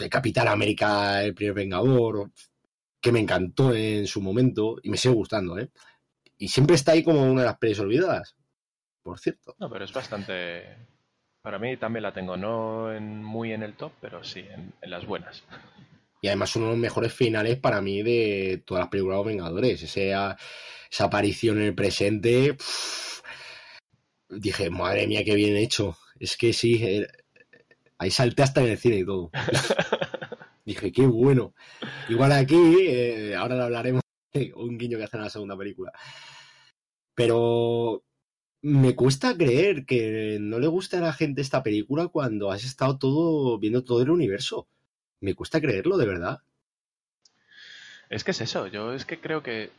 de Capitán América, el primer Vengador, que me encantó en su momento y me sigue gustando, ¿eh? Y siempre está ahí como una de las pelis olvidadas, por cierto. No, pero es bastante... Para mí también la tengo, no en- muy en el top, pero sí en, en las buenas. Y además uno de los mejores finales para mí de todas las películas de los Vengadores. Ese, esa aparición en el presente. pff, dije, madre mía, qué bien hecho. Es que sí, eh, ahí salté hasta en el cine y todo. dije, qué bueno. Igual aquí, eh, ahora lo hablaremos, un guiño que hacen en la segunda película. Pero me cuesta creer que no le guste a la gente esta película cuando has estado todo viendo todo el universo. Me cuesta creerlo, de verdad. Es que es eso, yo es que creo que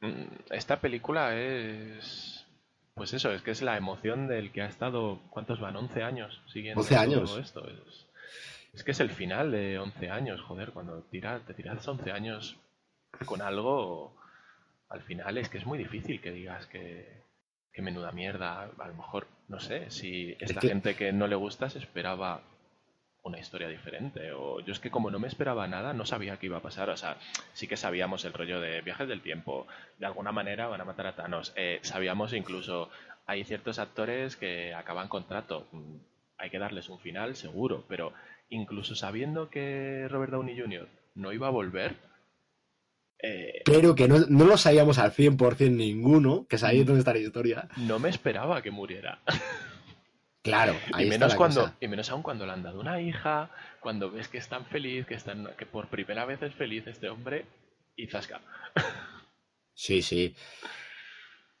mm, esta película es... Pues eso, es que es la emoción del que ha estado, ¿cuántos van? 11 años siguiendo 11 años. todo esto. Es, es que es el final de 11 años, joder, cuando tira, te tiras 11 años con algo, al final es que es muy difícil que digas que, que menuda mierda, a lo mejor, no sé, si esta que- gente que no le gusta se esperaba una historia diferente. O yo es que como no me esperaba nada, no sabía qué iba a pasar. O sea, sí que sabíamos el rollo de viajes del tiempo. De alguna manera van a matar a Thanos. Eh, sabíamos incluso, hay ciertos actores que acaban contrato. Mm, Hay que darles un final, seguro. Pero incluso sabiendo que Robert Downey Jr. no iba a volver, eh, Pero que no, no lo sabíamos al 100% ninguno, que sabía dónde está la historia. no me esperaba que muriera. Claro, ahí y está menos la cuando cosa. y menos aún cuando le han dado una hija cuando ves que es tan feliz que están que por primera vez es feliz este hombre y zasca Sí, sí.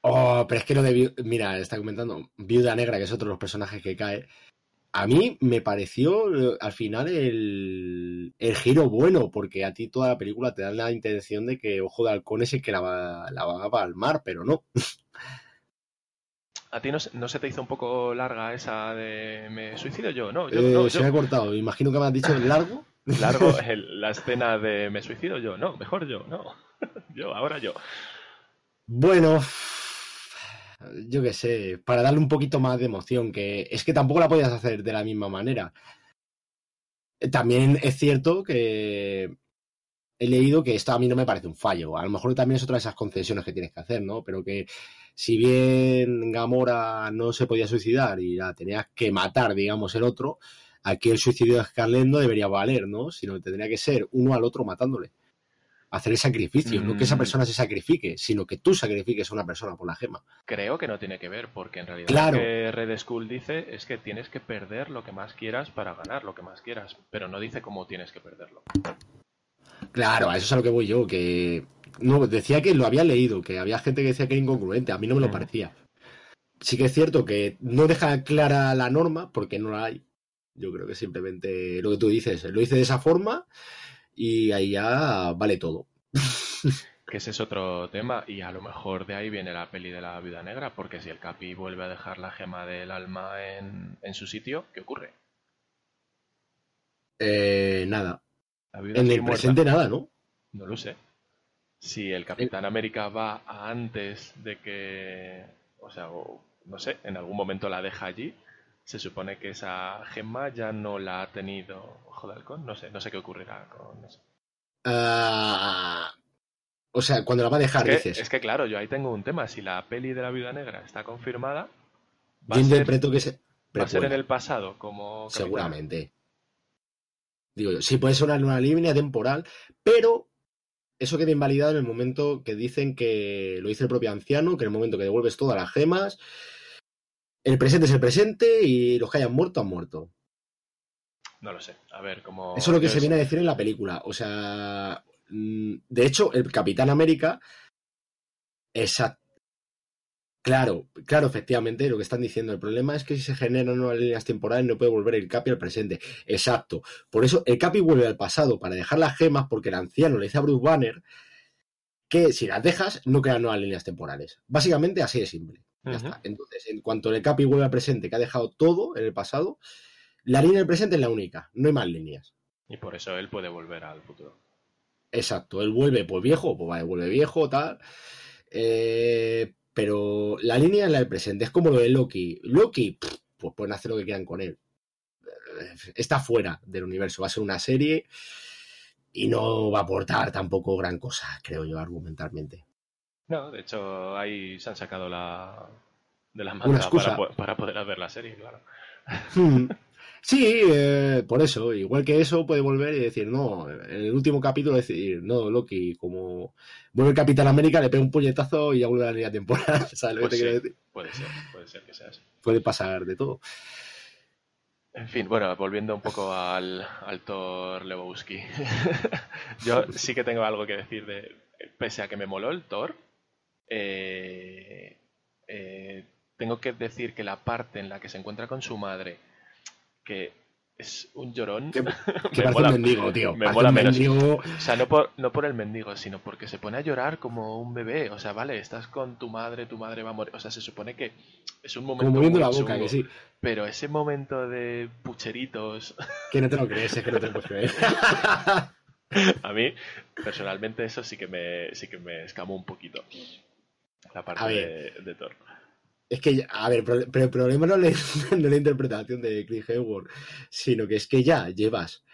Oh, pero es que lo de... Mira, está comentando Viuda Negra, que es otro de los personajes que cae. A mí me pareció eh, al final el, el, giro bueno, porque a ti toda la película te da la intención de que Ojo de Halcón es el que la va, la va a palmar, pero no. ¿A ti no, no, se te hizo un poco larga esa de me suicido yo? No, yo, eh, no, se me ha cortado. Imagino que me has dicho largo. Largo el, la escena de me suicido yo. No, mejor yo, no. yo, ahora yo. Bueno, yo qué sé, para darle un poquito más de emoción, que es que tampoco la podías hacer de la misma manera. También es cierto que he leído que esto a mí no me parece un fallo. A lo mejor también es otra de esas concesiones que tienes que hacer, ¿no? Pero que si bien Gamora no se podía suicidar y la tenías que matar, digamos, el otro, aquí el suicidio de Scarlett no debería valer, ¿no? Sino que tendría que ser uno al otro matándole hacer el sacrificio, mm. no que esa mm. persona se sacrifique, sino que tú sacrifiques a una persona por la gema. Creo que no tiene que ver, porque en realidad lo que Red Skull dice es que tienes que perder lo que más quieras para ganar lo que más quieras, pero no dice cómo tienes que perderlo. Claro, a eso es a lo que voy yo, que no decía que lo había leído, que había gente que decía que era incongruente, a mí no me lo mm. parecía. Sí que es cierto que no deja clara la norma, porque no la hay. Yo creo que simplemente lo que tú dices, lo hice de esa forma y ahí ya vale todo. que ese es otro tema y a lo mejor de ahí viene la peli de la viuda negra, porque si el Capi vuelve a dejar la gema del alma en, su sitio, ¿qué ocurre? Eh, nada. en el presente nada, ¿no? No lo sé. Si el Capitán América va antes de que, o sea, no sé, en algún momento la deja allí, se supone que esa gema ya no la ha tenido Ojo de Halcón. No sé, no sé qué ocurrirá con eso. Ah, o sea, cuando la va a dejar, es que, dices. Es que claro, yo ahí tengo un tema. Si la peli de la Viuda Negra está confirmada, va, a ser, que se... va a ser en el pasado, como. Seguramente. Digo yo, sí puede sonar una línea temporal, pero eso queda invalidado en el momento que dicen que lo dice el propio anciano, que en el momento que devuelves todas las gemas el presente es el presente y los que hayan muerto han muerto. No lo sé. A ver, cómo. Eso es lo que se viene a decir en la película. O sea. Mm, de hecho, el Capitán América. Exacto. Claro, claro, efectivamente, lo que están diciendo. El problema es que si se generan nuevas líneas temporales no puede volver el Capi al presente. Exacto. Por eso el Capi vuelve al pasado para dejar las gemas porque el anciano le dice a Bruce Banner que si las dejas no crean nuevas líneas temporales. Básicamente así de simple. Entonces, en cuanto el Capi vuelve al presente, que ha dejado todo en el pasado, la línea del presente es la única, no hay más líneas. Y por eso él puede volver al futuro. Exacto, él vuelve pues viejo, pues vale, vuelve viejo, tal. Eh, pero la línea es la del presente, es como lo de Loki. Loki, pues pueden hacer lo que quieran con él. Está fuera del universo, va a ser una serie y no va a aportar tampoco gran cosa, creo yo, argumentalmente. No, de hecho, ahí se han sacado la de la manga para, para, poder ver la serie, claro. Hmm. Sí, eh, por eso, igual que eso puede volver y decir, no, en el último capítulo decir, no, Loki, como vuelve el Capitán América, le pega un puñetazo y ya vuelve a la línea temporal, ¿sabes lo que te quiero decir? Puede ser, puede ser que sea así. Puede pasar de todo. En fin, bueno, volviendo un poco al, al Thor Lebowski. Yo sí que tengo algo que decir de, pese a que me moló el Thor, eh, eh, tengo que decir que la parte en la que se encuentra con su madre, que es un llorón. Que, parece un mendigo, tío. Me mola menos. O sea, no por, no por el mendigo, sino porque se pone a llorar como un bebé. O sea, vale, estás con tu madre, tu madre va a morir. O sea, se supone que es un momento. Como la boca, que sí. Pero ese momento de pucheritos. Que no te lo crees, es que no te lo puedes creer. a mí, personalmente, eso sí que me, sí que me escamó un poquito la parte de, Thor. Es que, a ver, pero el problema no es, la interpretación de Chris Hemsworth, sino que es que ya llevas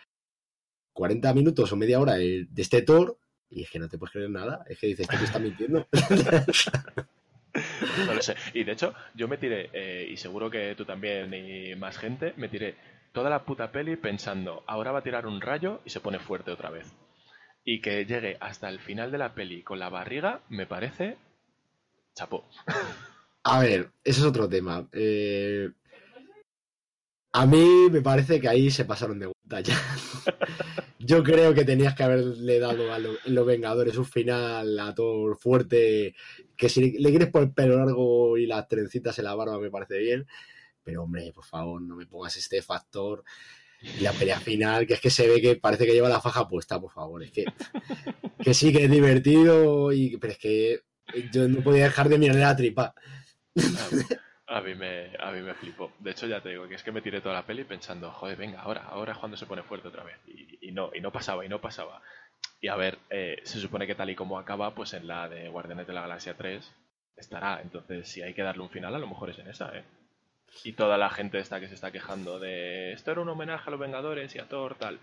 40 minutos o media hora de, este Thor y es que no te puedes creer nada. Es que dices que te está mintiendo. no lo sé. Y de hecho, yo me tiré, eh, y seguro que tú también y más gente, me tiré toda la puta peli pensando, ahora va a tirar un rayo y se pone fuerte otra vez. Y que llegue hasta el final de la peli con la barriga, me parece Chapo. A ver, eso es otro tema. Eh, a mí me parece que ahí se pasaron de vuelta ya. Yo creo que tenías que haberle dado a los Vengadores un final a todo fuerte. Que si le quieres por el pelo largo y las trencitas en la barba me parece bien. pero hombre, por favor, no me pongas este factor. Y la pelea final, que es que se ve que parece que lleva la faja puesta, por favor. Es que, que sí que es divertido, pero es que yo no podía dejar de mirarle la tripa. A mí, me, a mí me flipó. De hecho, ya te digo que es que me tiré toda la peli pensando, joder, venga, ahora, ahora es cuando se pone fuerte otra vez. Y, no, y no pasaba, y no pasaba. Y a ver, eh, se supone que tal y como acaba, pues en la de Guardianes de la Galaxia 3 estará. Entonces, si hay que darle un final, a lo mejor es en esa, ¿eh? Y toda la gente está que se está quejando de esto era un homenaje a los Vengadores y a Thor, tal.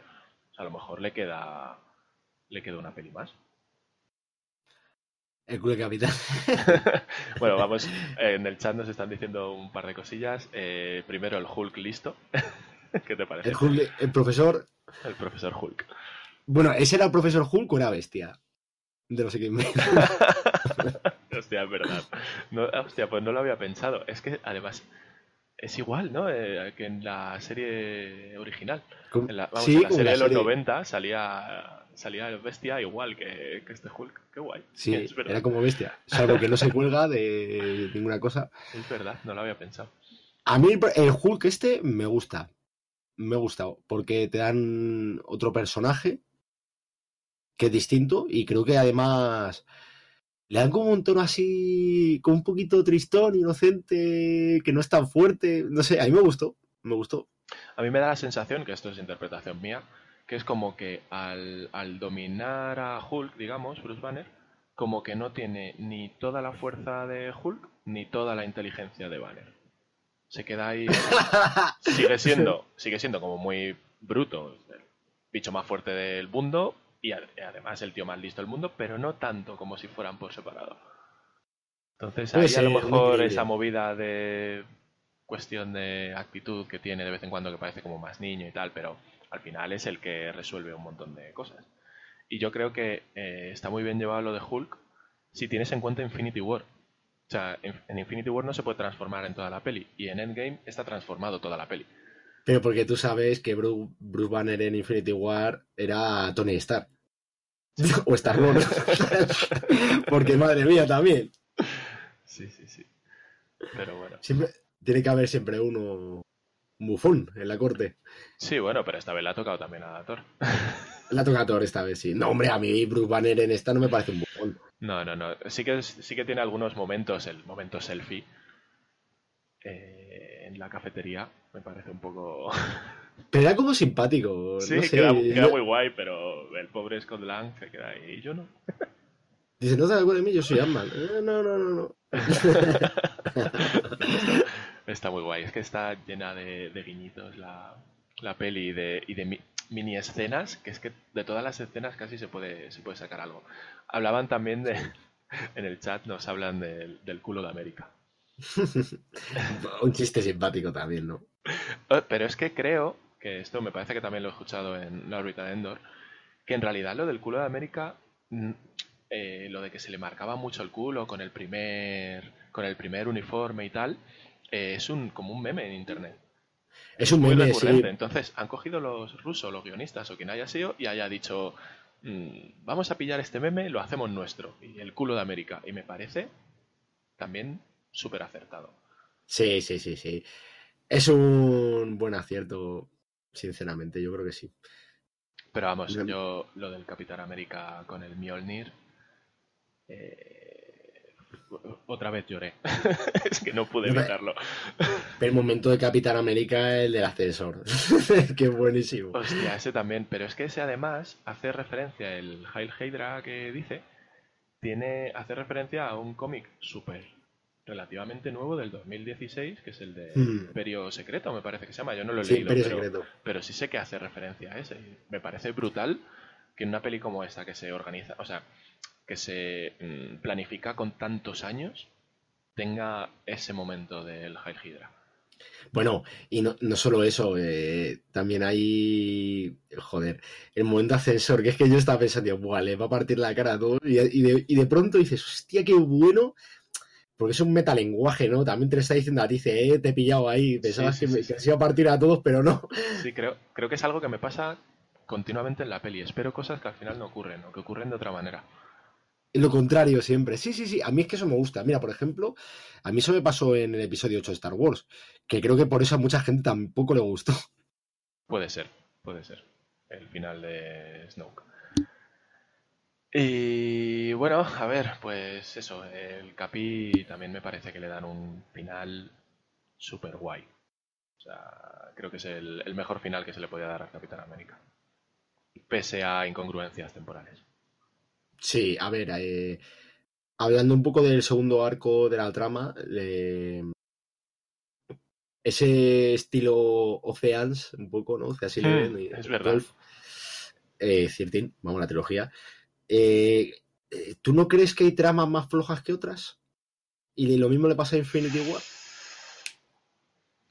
a lo mejor le queda le queda una peli más. El culo de capitán. bueno, vamos, en el chat nos están diciendo un par de cosillas. Eh, primero el Hulk listo. ¿Qué te parece? El, Hulk, el profesor. El profesor Hulk. Bueno, ¿ese era el profesor Hulk o era bestia? De sé qué. hostia, es verdad. No, hostia, pues no lo había pensado. Es que además es igual, ¿no? Eh, que en la serie original. En la, vamos, sí, en la serie de los serie- 90 salía, salía el bestia igual que, que este Hulk. Qué guay. Sí, es verdad. era como bestia. Salvo que no se cuelga de ninguna cosa. Es verdad, no lo había pensado. A mí el, el Hulk este me gusta. Me ha gustado. Porque te dan otro personaje que es distinto. Y creo que además le dan como un tono así, como un poquito tristón, inocente, que no es tan fuerte. No sé, a mí me gustó. Me gustó. A mí me da la sensación, que esto es interpretación mía, que es como que al, al dominar a Hulk, digamos, Bruce Banner, como que no tiene ni toda la fuerza de Hulk ni toda la inteligencia de Banner. Se queda ahí. sigue siendo, sigue siendo como muy bruto, el bicho más fuerte del mundo y ad- y además el tío más listo del mundo, pero no tanto como si fueran por separado. Entonces Puede ahí a lo mejor esa movida de cuestión de actitud que tiene de vez en cuando que parece como más niño y tal, pero al final es el que resuelve un montón de cosas. Y yo creo que eh, está muy bien llevado lo de Hulk si tienes en cuenta Infinity War. O sea, en, en Infinity War no se puede transformar en toda la peli y en Endgame está transformado toda la peli. Pero porque tú sabes que Bruce, Bruce Banner en Infinity War era Tony Stark. o Star Lord. porque madre mía también. Sí, sí, sí. Pero bueno. Siempre, tiene que haber siempre uno un bufón en la corte. Sí, bueno, pero esta vez le ha tocado también a Thor. La toca a Thor esta vez, sí. No, hombre, a mí Bruce Banner en esta no me parece un bufón. No, no, no. Sí que, sí que tiene algunos momentos, el momento selfie eh, en la cafetería. Me parece un poco... Pero era como simpático. Sí, no sé. queda, muy guay, pero el pobre Scott Lang se queda ahí. Y yo no. Dice, ¿no te acuerdas de mí? Yo soy Ant-Man. Eh, no, no, no, no. Está muy guay. Es que está llena de, de guiñitos la, la peli y de, y de mi- mini escenas, que es que de todas las escenas casi se puede, se puede sacar algo. Hablaban también de... En el chat nos hablan del, del culo de América. un chiste simpático también, ¿no? Eh, Pero es que creo que esto me parece que también lo he escuchado en la órbita de Endor, que en realidad lo del culo de América, mm, eh, lo de que se le marcaba mucho el culo con el primer, con el primer uniforme y tal, eh, es un como un meme en internet. Es un Muy meme, sí. recurrente. Entonces han cogido los rusos, los guionistas o quien haya sido y haya dicho, mm, vamos a pillar este meme, lo hacemos nuestro y el culo de América. Y me parece también súper acertado. Sí, sí, sí, sí. Es un buen acierto, sinceramente, yo creo que sí. Pero vamos, yo lo del Capitán América con el Mjolnir. eh, otra vez lloré. es que no pude evitarlo. El momento de Capitán América, el del ascensor. Qué buenísimo. Hostia, ese también. Pero es que ese además hace referencia, el Hail Hydra que dice, tiene, hace referencia a un cómic súper relativamente nuevo del 2016, que es el de Hmm. Imperio Secreto, me parece que se llama. Yo no lo he Sí, leído, Imperio pero, Secreto. pero sí sé que hace referencia a ese. Me parece brutal que en una peli como esta, que se organiza, o sea, que se mm, planifica con tantos años, tenga ese momento del Hail Hydra. Bueno, y no, no solo eso, eh, también hay. Joder, el momento ascensor, que es que yo estaba pensando, buah, le va a partir la cara a todo. Y, y de, y de pronto dices, hostia, qué bueno. Porque es un metalenguaje, ¿no? También te lo está diciendo a ti, dice, eh, te he pillado ahí. Pensabas sí, que, me- que se iba a partir a todos, pero no. Sí, creo, creo que es algo que me pasa continuamente en la peli. Espero cosas que al final no ocurren o que ocurren de otra manera. Lo contrario siempre. Sí, sí, sí. A mí es que eso me gusta. Mira, por ejemplo, a mí eso me pasó en el episodio 8 de Star Wars, que creo que por eso a mucha gente tampoco le gustó. Puede ser, puede ser. El final de Snoke. Y bueno, a ver, pues eso, el Capi también me parece que le dan un final súper guay. O sea, creo que es el, el mejor final que se le podía dar al Capitán América. Pese a incongruencias temporales. Sí, a ver, eh, hablando un poco del segundo arco de la trama, ese estilo Oceans, un poco, ¿no? Ocean's Eleven Hmm, y es verdad. Golf, eh, 13, vamos, la trilogía. Eh, eh, ¿Tú no crees que hay tramas más flojas que otras? Y lo mismo le pasa a Infinity War.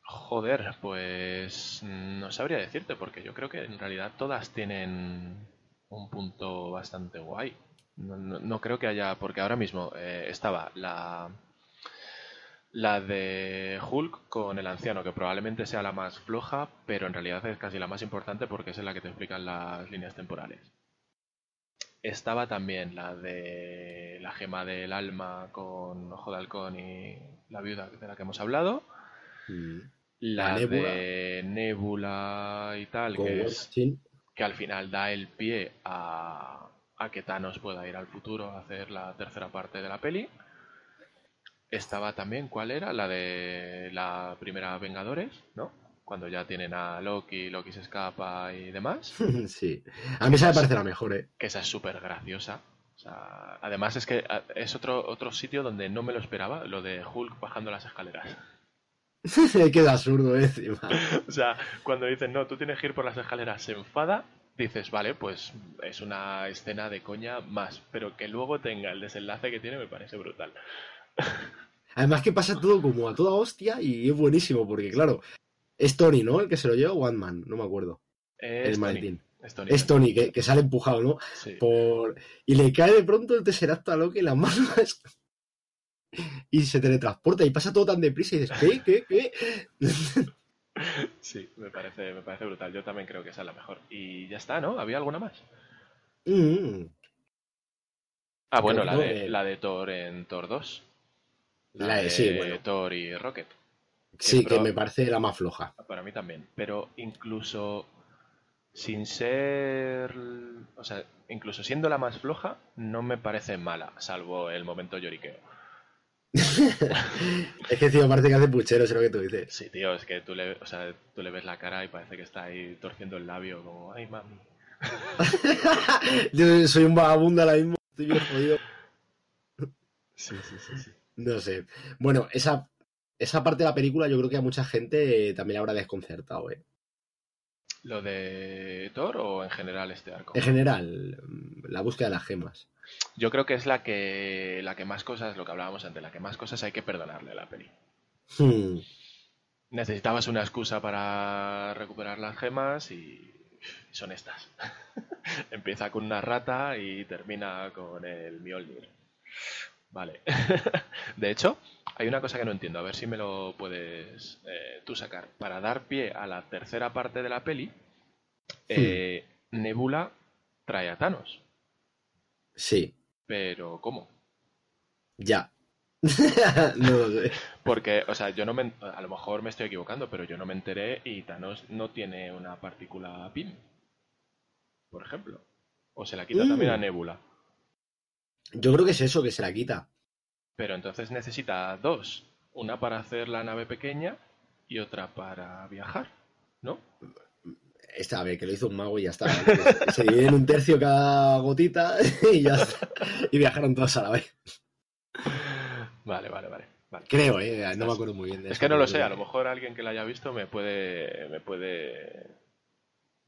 Joder, pues no sabría decirte, porque yo creo que en realidad todas tienen un punto bastante guay. No, no- no creo que haya, porque ahora mismo eh, estaba la, la de Hulk con el anciano, que probablemente sea la más floja, pero en realidad es casi la más importante porque es en la que te explican las líneas temporales. Estaba también la de la gema del alma con Ojo de Halcón y la viuda de la que hemos hablado. Mm. La, de Nebula y tal, que, es, que al final da el pie a, a que Thanos pueda ir al futuro a hacer la tercera parte de la peli. Estaba también, ¿cuál era? La de la primera Vengadores, ¿no? Cuando ya tienen a Loki, Loki se escapa y demás. sí. A mí esa me parece la mejor, ¿eh? Que esa es súper graciosa. O sea, además es que es otro, otro sitio donde no me lo esperaba, lo de Hulk bajando las escaleras. Queda absurdo, ¿eh? Encima. O sea, cuando dicen, no, tú tienes que ir por las escaleras, se enfada, dices, vale, pues es una escena de coña más, pero que luego tenga el desenlace que tiene me parece brutal. Además que pasa todo como a toda hostia y es buenísimo, porque claro, es Tony, ¿no? El que se lo lleva One Man, no me acuerdo. Es el Tony, maletín. Es Tony. Es Tony, que, que sale empujado, ¿no? Sí. Por... Y le cae de pronto el Tesseracto a Loki en las manos y se teletransporta y pasa todo tan deprisa y dices, ¿qué? ¿Qué? ¿Qué? Sí, me parece, me parece brutal. Yo también creo que esa es la mejor. Y ya está, ¿no? ¿Había alguna más? Mm. Ah, bueno, la que- de, la de Thor en Thor 2. La, La de- de sí, bueno. Thor y Rocket. Sí, que pro- me parece la más floja. Para mí también. Pero incluso sin ser. O sea, incluso siendo la más floja, no me parece mala, salvo el momento lloriqueo. es que, tío, parece que hace puchero, es lo que tú dices. Sí, tío, es que tú le, o sea, tú le ves la cara y parece que está ahí torciendo el labio, como, ay, mami. Yo soy un vagabundo ahora mismo, estoy bien jodido. Sí, sí, sí, sí. No sé. Bueno, esa, esa parte de la película yo creo que a mucha gente también la habrá desconcertado, ¿eh? ¿Lo de Thor o en general este arco? En general, la búsqueda de las gemas. Yo creo que es la que, la que más cosas, lo que hablábamos antes, la que más cosas hay que perdonarle a la peli. Hmm. Necesitabas una excusa para recuperar las gemas y son estas. Empieza con una rata y termina con el Mjolnir. Vale. De hecho, hay una cosa que no entiendo, a ver si me lo puedes eh, tú sacar. Para dar pie a la tercera parte de la peli, eh, Nebula trae a Thanos. Sí, Pero ¿cómo? ya. no lo sé. Porque, o sea, yo no me... A lo mejor me estoy equivocando, pero yo no me enteré y Thanos no tiene una partícula PIM. Por ejemplo. O se la quita Mm. también a Nebula. Yo creo que es eso, que se la quita. Pero entonces necesita dos. Una para hacer la nave pequeña y otra para viajar. ¿No? Esta vez que lo hizo un mago y ya está. Se divide en un tercio cada gotita y ya está. Y viajaron todos a la vez. Vale, vale, vale. vale. Creo, ¿eh? No me acuerdo muy bien de Es que no lo sé, a lo mejor alguien que la haya visto me puede, me puede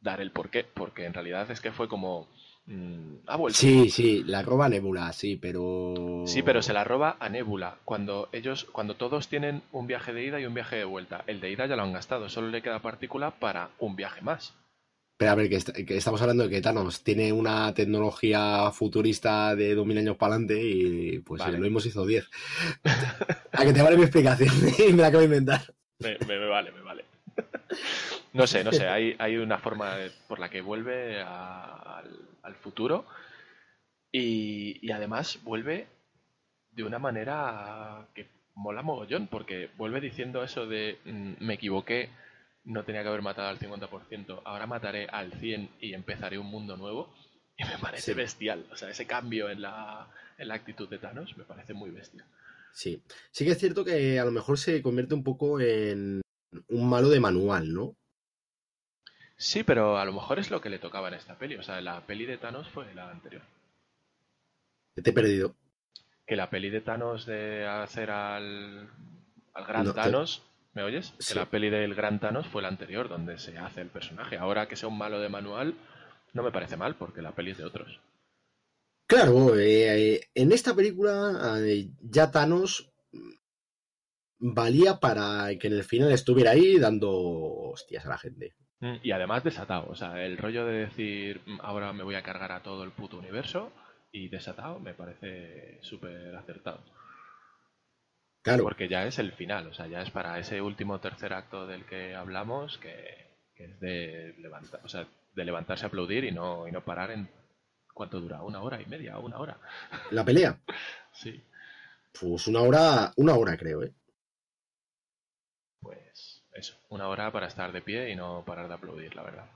dar el porqué, porque en realidad es que fue como... mm, ha vuelto. Sí, sí, la roba Nebula, sí, pero... Sí, pero se la roba a Nebula. Cuando ellos, cuando todos tienen un viaje de ida y un viaje de vuelta. El de ida ya lo han gastado, solo le queda partícula para un viaje más. Pero a ver, que, est- que estamos hablando de que Thanos tiene una tecnología futurista de 2000 años para adelante y pues Vale. lo mismo se hizo 10. a que te vale mi explicación y me la acabo de inventar. Me, me- me vale, me vale. No sé, no sé, hay, hay una forma por la que vuelve al, al futuro Y, y además vuelve de una manera que mola mogollón, porque vuelve diciendo eso de mm, me equivoqué, no tenía que haber matado al 50%, ahora mataré al 100 y empezaré un mundo nuevo. Y me parece Sí. bestial. O sea, ese cambio en la, en la actitud de Thanos me parece muy bestial. Sí. Sí que es cierto que a lo mejor se convierte un poco en un malo de manual, ¿no? Sí, pero a lo mejor es lo que le tocaba en esta peli. O sea, la peli de Thanos fue la anterior. Te he perdido. Que la peli de Thanos de hacer al, al gran No, te- Thanos, ¿me oyes? Sí. Que la peli del gran Thanos fue la anterior, donde se hace el personaje. Ahora que sea un malo de manual, no me parece mal, porque la peli es de otros. Claro, eh, eh, en esta película eh, ya Thanos valía para que en el final estuviera ahí dando hostias a la gente. Mm, Y además desatado, o sea, el rollo de decir "Mm, ahora me voy a cargar a todo el puto universo y desatado me parece súper acertado. Claro, Porque ya es el final, o sea, ya es para ese último tercer acto del que hablamos que, que es de levantar, o sea, de levantarse a aplaudir y no, y no parar en ¿cuánto dura? ¿Una hora y media? ¿Una hora? la pelea, Sí, pues una hora, una hora creo, ¿eh? Eso, una hora para estar de pie y no parar de aplaudir, la verdad.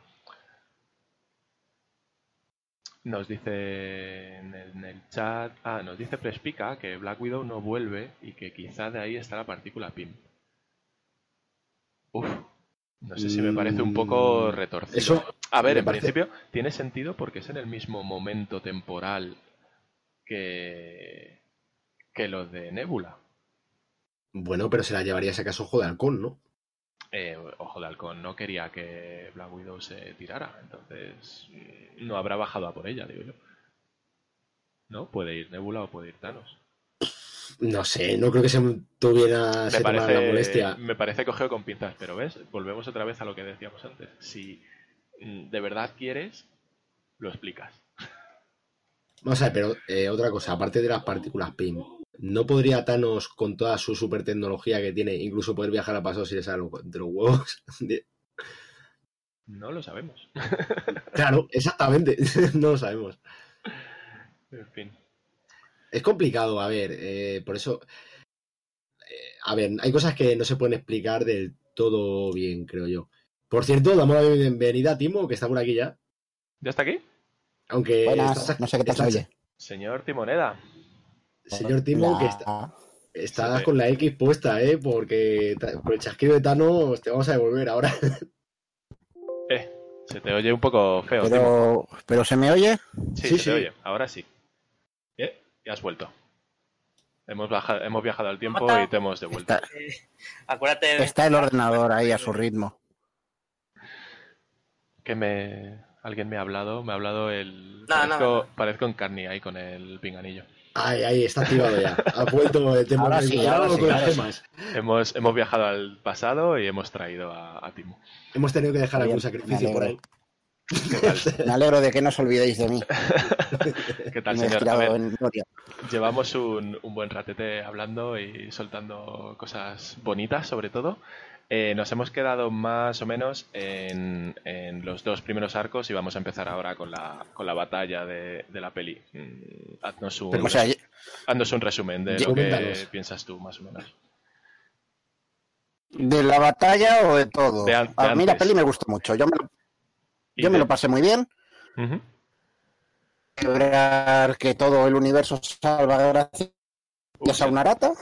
Nos dice en el, en el chat, ah, nos dice Prespica que Black Widow no vuelve y que quizá de ahí está la partícula PIM. Uf, no sé si me parece un poco Mm, retorcido. eso A ver, en parece- principio tiene sentido porque es en el mismo momento temporal que, que los de Nebula. Bueno, pero se la llevaría si acaso ojo de halcón, ¿no? Eh, Ojo de Halcón no quería que Black Widow se tirara, entonces mm, no habrá bajado a por ella, digo yo. ¿No? Puede ir Nebula o puede ir Thanos. No sé, no creo que se tuviera Me se tomara la parece, molestia. me parece cogido con pinzas, pero ves, volvemos otra vez a lo que decíamos antes. Si mm, de verdad quieres, lo explicas. Vamos a ver, pero eh, otra cosa, aparte de las partículas PIM, ¿no podría Thanos, con toda su super tecnología que tiene, incluso poder viajar al pasado si le sale lo- de los huevos? No lo sabemos. Claro, exactamente, no lo sabemos. En fin. Es complicado, a ver, eh, por eso. eh, a ver, hay cosas que no se pueden explicar del todo bien, creo yo. Por cierto, damos la bienvenida a Timo, que está por aquí ya. ¿Ya está aquí? Aunque. Buenas, no sé qué estás- oye. Señor Timoneda. Señor Timo, que está, estás Sí. con la X puesta, ¿eh? Porque por el chasquido de Thanos te vamos a devolver ahora. Eh, se te oye un poco feo, Timo. Pero, pero se me oye. Sí, Sí, se sí. te oye. Ahora sí. Eh, ya has vuelto. Hemos, viajado al tiempo y te hemos devuelto. Está, Acuérdate. está el ordenador ahí a su ritmo. Que me... Alguien me ha hablado, me ha hablado el... No, parezco, no, no. parezco en carne ahí con el pinganillo. Ahí, ahí, está activado ya. Ha vuelto el tema Ahora sí, ahora sí, con las ahora. Hemos, hemos viajado al pasado y hemos traído a, a Timo. Hemos tenido que dejar Bien, algún sacrificio por ahí. Me alegro de que no os olvidéis de mí. ¿Qué tal, señor? A ver, llevamos un, un buen ratete hablando y soltando cosas bonitas, sobre todo. Eh, nos hemos quedado más o menos en, en los dos primeros arcos y vamos a empezar ahora con la, con la batalla de, de la peli. Mm, Haznos un, O sea, haznos un resumen de lo que piensas tú, más o menos. ¿de la batalla o de todo? De a mí la peli me gustó mucho. Yo me yo me lo pasé muy bien. Ujú. Quebrar que todo el universo salva gracias Uf, a una rata.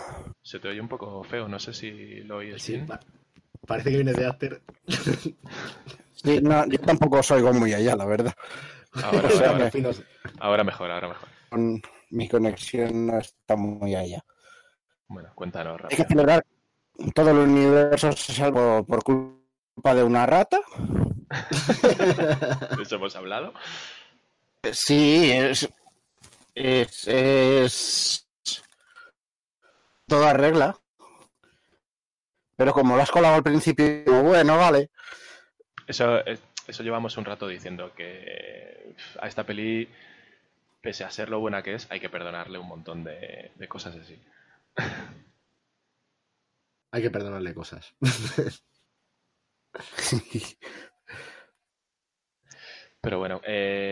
Se te oye un poco feo, no sé si lo oyes Sí, bien. Pa- parece que vienes de After. Sí, no, yo tampoco os oigo muy allá, la verdad. Ahora, O sea, ahora, mejor, ahora mejor. Con- Mi conexión no está muy allá. Bueno, cuéntanos Hay que rápido. celebrar todo el universo se salvó por culpa de una rata. ¿De eso hemos hablado? Sí, es, es, es toda regla. Pero como lo has colado al principio, bueno, vale. Eso, es- eso llevamos un rato diciendo que a esta peli, pese a ser lo buena que es, hay que perdonarle un montón de, de cosas así. Hay que perdonarle cosas. Pero bueno, eh,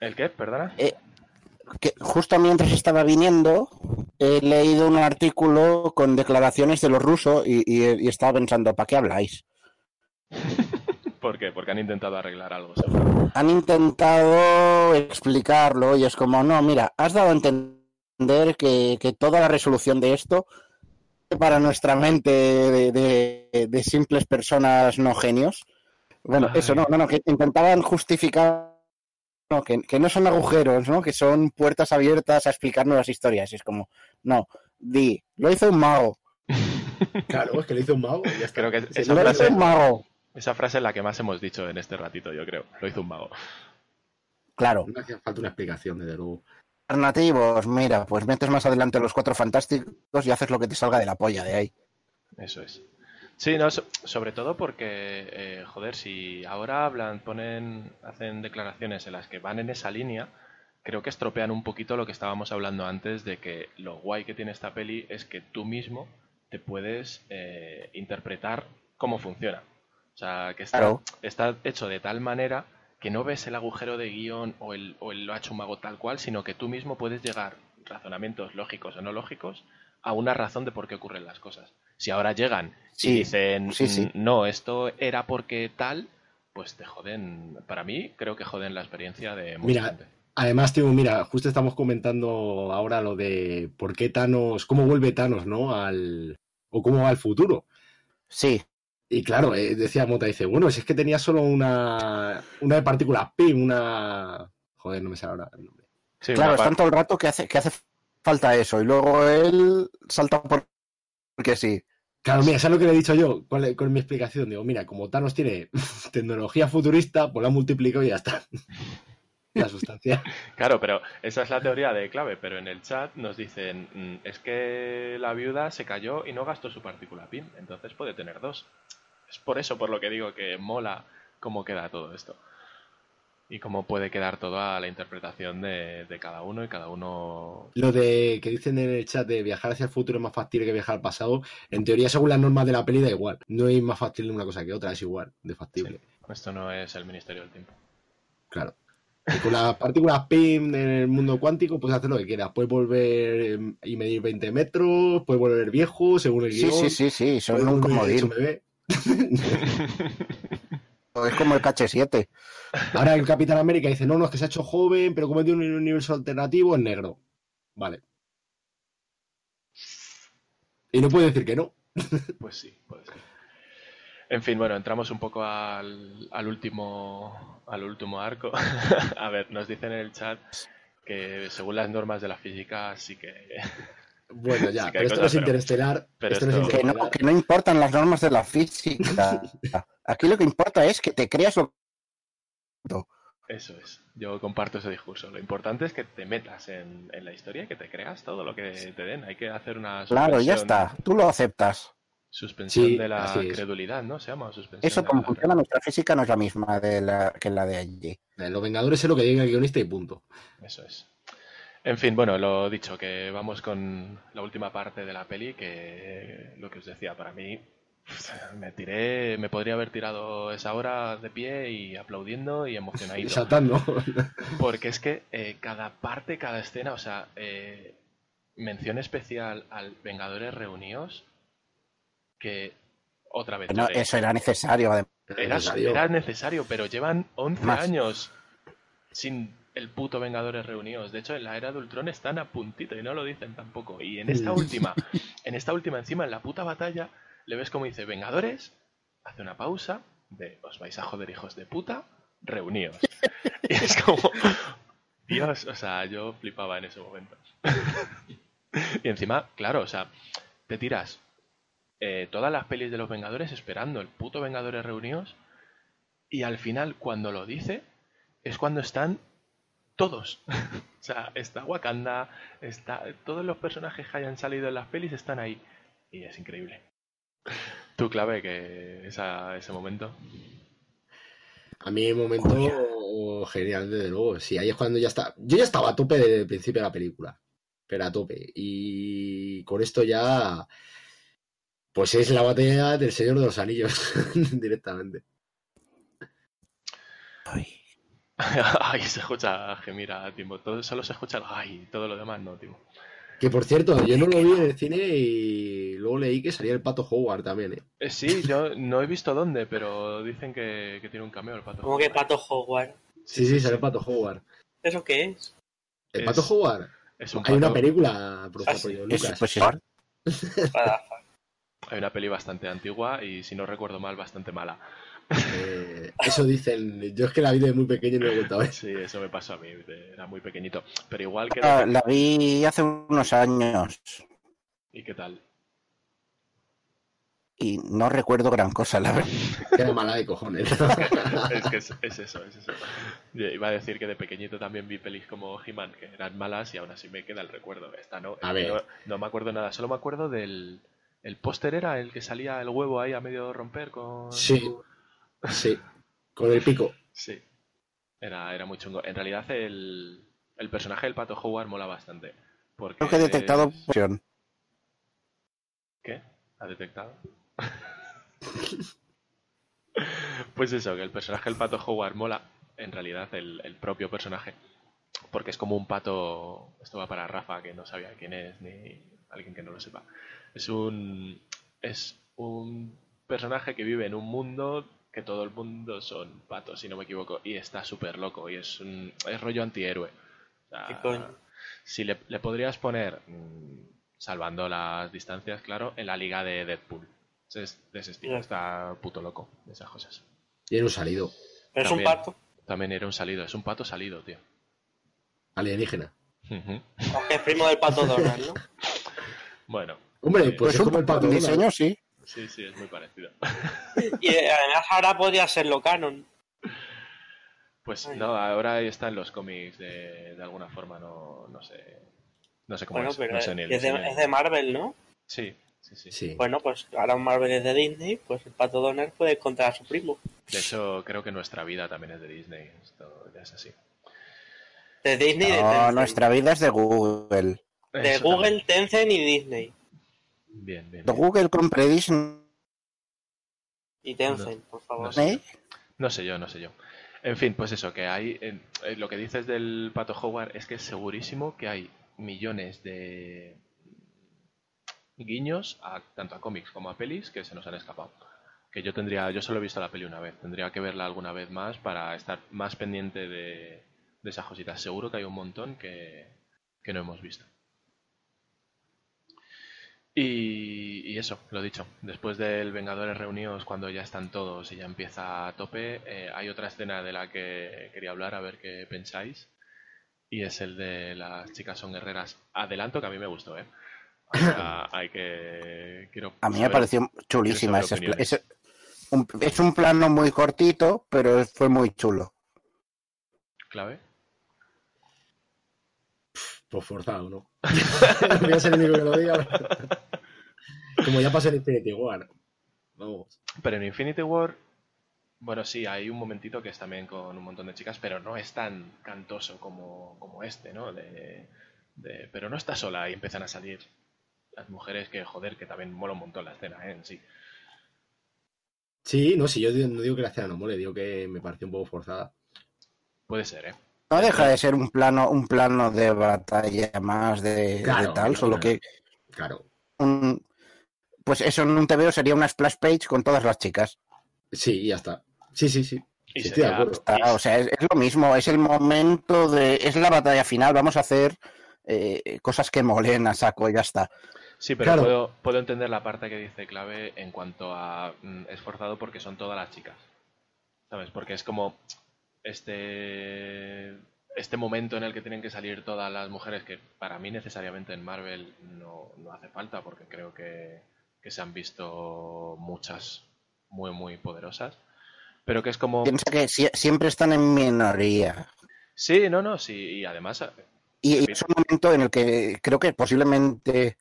¿el qué? ¿Perdona? eh, que justo mientras estaba viniendo, he leído un artículo con declaraciones de los rusos y, y- y estaba pensando, ¿para qué habláis? ¿Por qué? Porque han intentado arreglar algo. Han intentado explicarlo y es como, no, mira, has dado a entender que, que toda la resolución de esto para nuestra mente de, de- de simples personas no genios. Bueno, Ay. eso no, no, no, que intentaban justificar no, que, que no son agujeros, ¿no? Que son puertas abiertas a explicar nuevas historias. Y es como, no, di, lo hizo un mago. Claro, es que le hizo un mago y ya está. Creo que Sí, esa Lo frase- hizo un mago. Esa frase es la que más hemos dicho en este ratito, yo creo. Lo hizo un mago. Claro. No hacía falta una explicación, desde luego. Alternativos, mira, pues metes más adelante los cuatro fantásticos y haces lo que te salga de la polla de ahí. Eso es. Sí, no, so- sobre todo porque, eh, joder, si ahora hablan, ponen, hacen declaraciones en las que van en esa línea, creo que estropean un poquito lo que estábamos hablando antes de que lo guay que tiene esta peli es que tú mismo te puedes eh, interpretar cómo funciona. O sea, que está, Claro. está hecho de tal manera que no ves el agujero de guion o el, o el lo ha hecho un mago tal cual, sino que tú mismo puedes llegar, razonamientos lógicos o no lógicos, a una razón de por qué ocurren las cosas. Si ahora llegan y Sí, dicen, sí, sí. "Mm, no, esto era porque tal, pues te joden. Para mí, creo que joden la experiencia de mucha Mira, gente. Además, tío, mira, justo estamos comentando ahora lo de por qué Thanos, cómo vuelve Thanos, ¿no? Al, o cómo va al futuro. Sí, Y claro, eh, decía Mota, dice, bueno, si es que tenía solo una, una de partículas PIM, una... Joder, no me sale ahora el nombre. Sí, claro, están todo el rato que hace, que hace falta eso y luego él salta por porque sí. Claro, mira, ¿sabes lo que le he dicho yo? ¿Cuál es, cuál es mi explicación? Digo, mira, como Thanos tiene tecnología futurista, pues la multiplicado y ya está. La sustancia. Claro, pero esa es la teoría de clave, pero en el chat nos dicen, "Mm, es que la viuda se cayó y no gastó su partícula PIN, entonces puede tener dos. Es por eso por lo que digo que mola cómo queda todo esto. Y cómo puede quedar todo a la interpretación de, de cada uno y cada uno... Lo de que dicen en el chat de viajar hacia el futuro es más factible que viajar al pasado, en teoría, según las normas de la peli, da igual. No es más factible una cosa que otra, es igual de factible. Esto no es el Ministerio del Tiempo. Claro. Y con las partículas PIM en el mundo cuántico, puedes hacer lo que quieras. Puedes volver eh, y medir 20 metros, puedes volver viejo, según el Sí, guion. sí, sí, sí, son puedes un comodín. Es como el KH7. Ahora el Capitán América dice, no, no, es que se ha hecho joven, pero como tiene un universo alternativo, es negro. Vale. Y no puede decir que no. Pues sí, puede ser. En fin, bueno, entramos un poco al, al último al último arco. A ver, nos dicen en el chat que según las normas de la física sí que Bueno, ya, Sí pero esto no es interestelar. pero esto no es esto- Que no, que no importan las normas de la física. Aquí lo que importa es que te creas lo eso es. Yo comparto ese discurso. Lo importante es que te metas en, en la historia y que te creas todo lo que te den. Hay que hacer una Claro, ya está. Tú lo aceptas. Suspensión Sí, de la credulidad, ¿no? Se llama suspensión. Eso como la funciona nuestra física no es la misma de la, que la de allí. Los Vengadores es lo que diga el guionista y punto. Eso es. En fin, bueno, lo dicho, que vamos con la última parte de la peli, que lo que os decía, para mí me tiré, me podría haber tirado esa hora de pie y aplaudiendo y Y emocionadito. saltando. Porque es que eh, cada parte, cada escena, o sea, eh, mención especial al Vengadores Reunidos, que otra vez No, eso era necesario. además. Era, necesario. era necesario, pero llevan 11 Más. años sin el puto Vengadores reunidos. De hecho, en la era de Ultron están a puntito y no lo dicen tampoco. Y en esta última, en esta última encima, en la puta batalla, le ves como dice Vengadores, hace una pausa de os vais a joder hijos de puta, reuníos. Y es como, Dios, o sea, yo flipaba en ese momento. y encima, claro, o sea, te tiras eh, todas las pelis de los Vengadores esperando el puto Vengadores reunidos y al final cuando lo dice es cuando están todos. o sea, está Wakanda, está todos los personajes que hayan salido en las pelis están ahí y es increíble. Tu clave que esa, ese momento. A mí el momento genial, desde luego. Sí, ahí es cuando ya está. Yo ya estaba a tope desde el principio de la película. Pero a tope. Y con esto ya. Pues es la batalla del Señor de los Anillos. directamente. ay, se escucha gemir a Timo. Todo, solo se escucha el ay, todo lo demás no, Timo. Que por cierto, yo no lo vi en el cine y luego leí que salía el pato Howard también, ¿eh? Eh, sí, yo no he visto dónde, pero dicen que, que tiene un cameo el pato. ¿Cómo que Pato Howard? Sí, sí, sale el pato Howard. ¿Eso qué es? ¿El Es- pato Howard? Es un Hay una película producida Ah, sí. por Lucas. pues Hay una peli bastante antigua y, si no recuerdo mal, bastante mala. Eh, eso dicen. Yo es que la vi de muy pequeño y no he vuelto a ver. Sí, eso me pasó a mí, era muy pequeñito. Pero igual que... Ah, la vi hace unos años ¿Y qué tal? y no recuerdo gran cosa, la verdad. Era mala de cojones. es que es, es eso, es eso. Yo iba a decir que de pequeñito también vi pelis como He-Man, que eran malas y aún así me queda el recuerdo. Esta no, A ver. no, no me acuerdo nada, solo me acuerdo del... El póster era el que salía el huevo ahí a medio romper con... Sí. Sí. Con el pico. Sí. Era, era muy chungo. En realidad el, el personaje del pato Howard mola bastante. Porque Creo que he detectado es- opción. ¿Qué? ¿Ha detectado? pues eso, que el personaje del pato Howard mola, en realidad el, el propio personaje, porque es como un pato, esto va para Rafa, que no sabía quién es, ni alguien que no lo sepa. Es un, es un personaje que vive en un mundo que todo el mundo son patos, si no me equivoco, y está súper loco, y es, un, es rollo antihéroe. O sea, ¿Qué coño? si le, le podrías poner, mm, salvando las distancias, claro, en la liga de Deadpool. Es de ese estilo, está puto loco de esas cosas. Y era un salido. ¿Pero es un pato? También era un salido, es un pato salido, tío. Alienígena. Ujú. Es primo del pato Donald, ¿no? Bueno, Hombre, pues, Pues es un como el pato. Donald. diseño, sí. Sí, sí, es muy parecido. Y eh, además ahora podría serlo canon. Pues Ay. no, ahora está en los cómics de, de alguna forma, no, no sé. No sé cómo Bueno, es. pero no es, sé ni el es de, diseño. es de Marvel, ¿no? Sí, sí, sí, Sí. Bueno, pues ahora un Marvel es de Disney, pues el pato Donald puede encontrar a su primo. De hecho, creo que nuestra vida también es de Disney. Esto ya es así. De Disney de No, nuestra vida es de Google. De Eso Google, también. Tencent y Disney. Bien, bien. Google compre Disney. Y Tencent, por favor. No sé. ¿eh? No sé yo, no sé yo. En fin, pues eso, que hay. en- eh, lo que dices del pato Howard es que es segurísimo que hay millones de guiños a, tanto a cómics como a pelis que se nos han escapado. Que yo tendría, yo solo he visto la peli una vez, tendría que verla alguna vez más para estar más pendiente de, de esas cositas. Seguro que hay un montón que, que no hemos visto. Y, y eso, lo dicho. Después del Vengadores reunidos, cuando ya están todos y ya empieza a tope, eh, hay otra escena de la que quería hablar, a ver qué pensáis. Y es el de las chicas son guerreras. Adelanto que a mí me gustó, ¿eh? O sea, hay que. Quiero A mí me pareció chulísima. opiniones. ese- un- es un plano muy cortito, pero fue muy chulo. ¿Clave? Pues forzado, ¿no? Voy a ser el único que lo diga. Como ya pasó en Infinity War. Vamos. Pero en Infinity War, bueno, sí, hay un momentito que es también con un montón de chicas, pero no es tan cantoso como, como este, ¿no? De, de- pero no está sola y empiezan a salir las mujeres que, joder, que también mola un montón la escena, ¿eh? En sí. Sí, no, si yo no digo que la escena no mole, digo que me pareció un poco forzada. Puede ser, ¿eh? No deja de ser un plano, un plano de batalla más de, tal, solo que Claro. un, pues eso en un TVO sería una splash page con todas las chicas. Sí, y ya está. Sí, sí, sí. Y Sí, sería-. Está, o sea, es, es lo mismo, es el momento de, es la batalla final, vamos a hacer eh, cosas que molen a saco y ya está. Sí, pero Claro. puedo, puedo entender la parte que dice clave en cuanto a mm, esforzado porque son todas las chicas. ¿Sabes? Porque es como este este momento en el que tienen que salir todas las mujeres que para mí necesariamente en Marvel no, no hace falta porque creo que, que se han visto muchas muy muy poderosas. Pero que es como... Piensa que sie- siempre están en minoría. Sí, no, no, sí. Y además Y, y es un momento en el que creo que posiblemente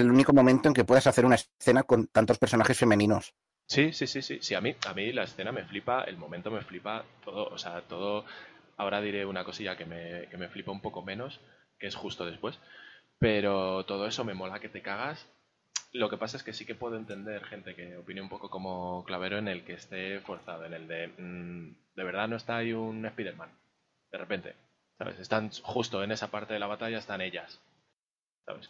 es el único momento en que puedas hacer una escena con tantos personajes femeninos. Sí, sí, sí, sí, sí, a mí, a mí la escena me flipa, el momento me flipa, todo, o sea, todo, ahora diré una cosilla que me, que me flipa un poco menos, que es justo después, pero todo eso me mola que te cagas, Lo que pasa es que sí que puedo entender gente que opine un poco como Clavero en el que esté forzado, en el de mm, de verdad no está ahí un Spider-Man. De repente, ¿sabes? Están justo en esa parte de la batalla, están ellas. ¿Sabes?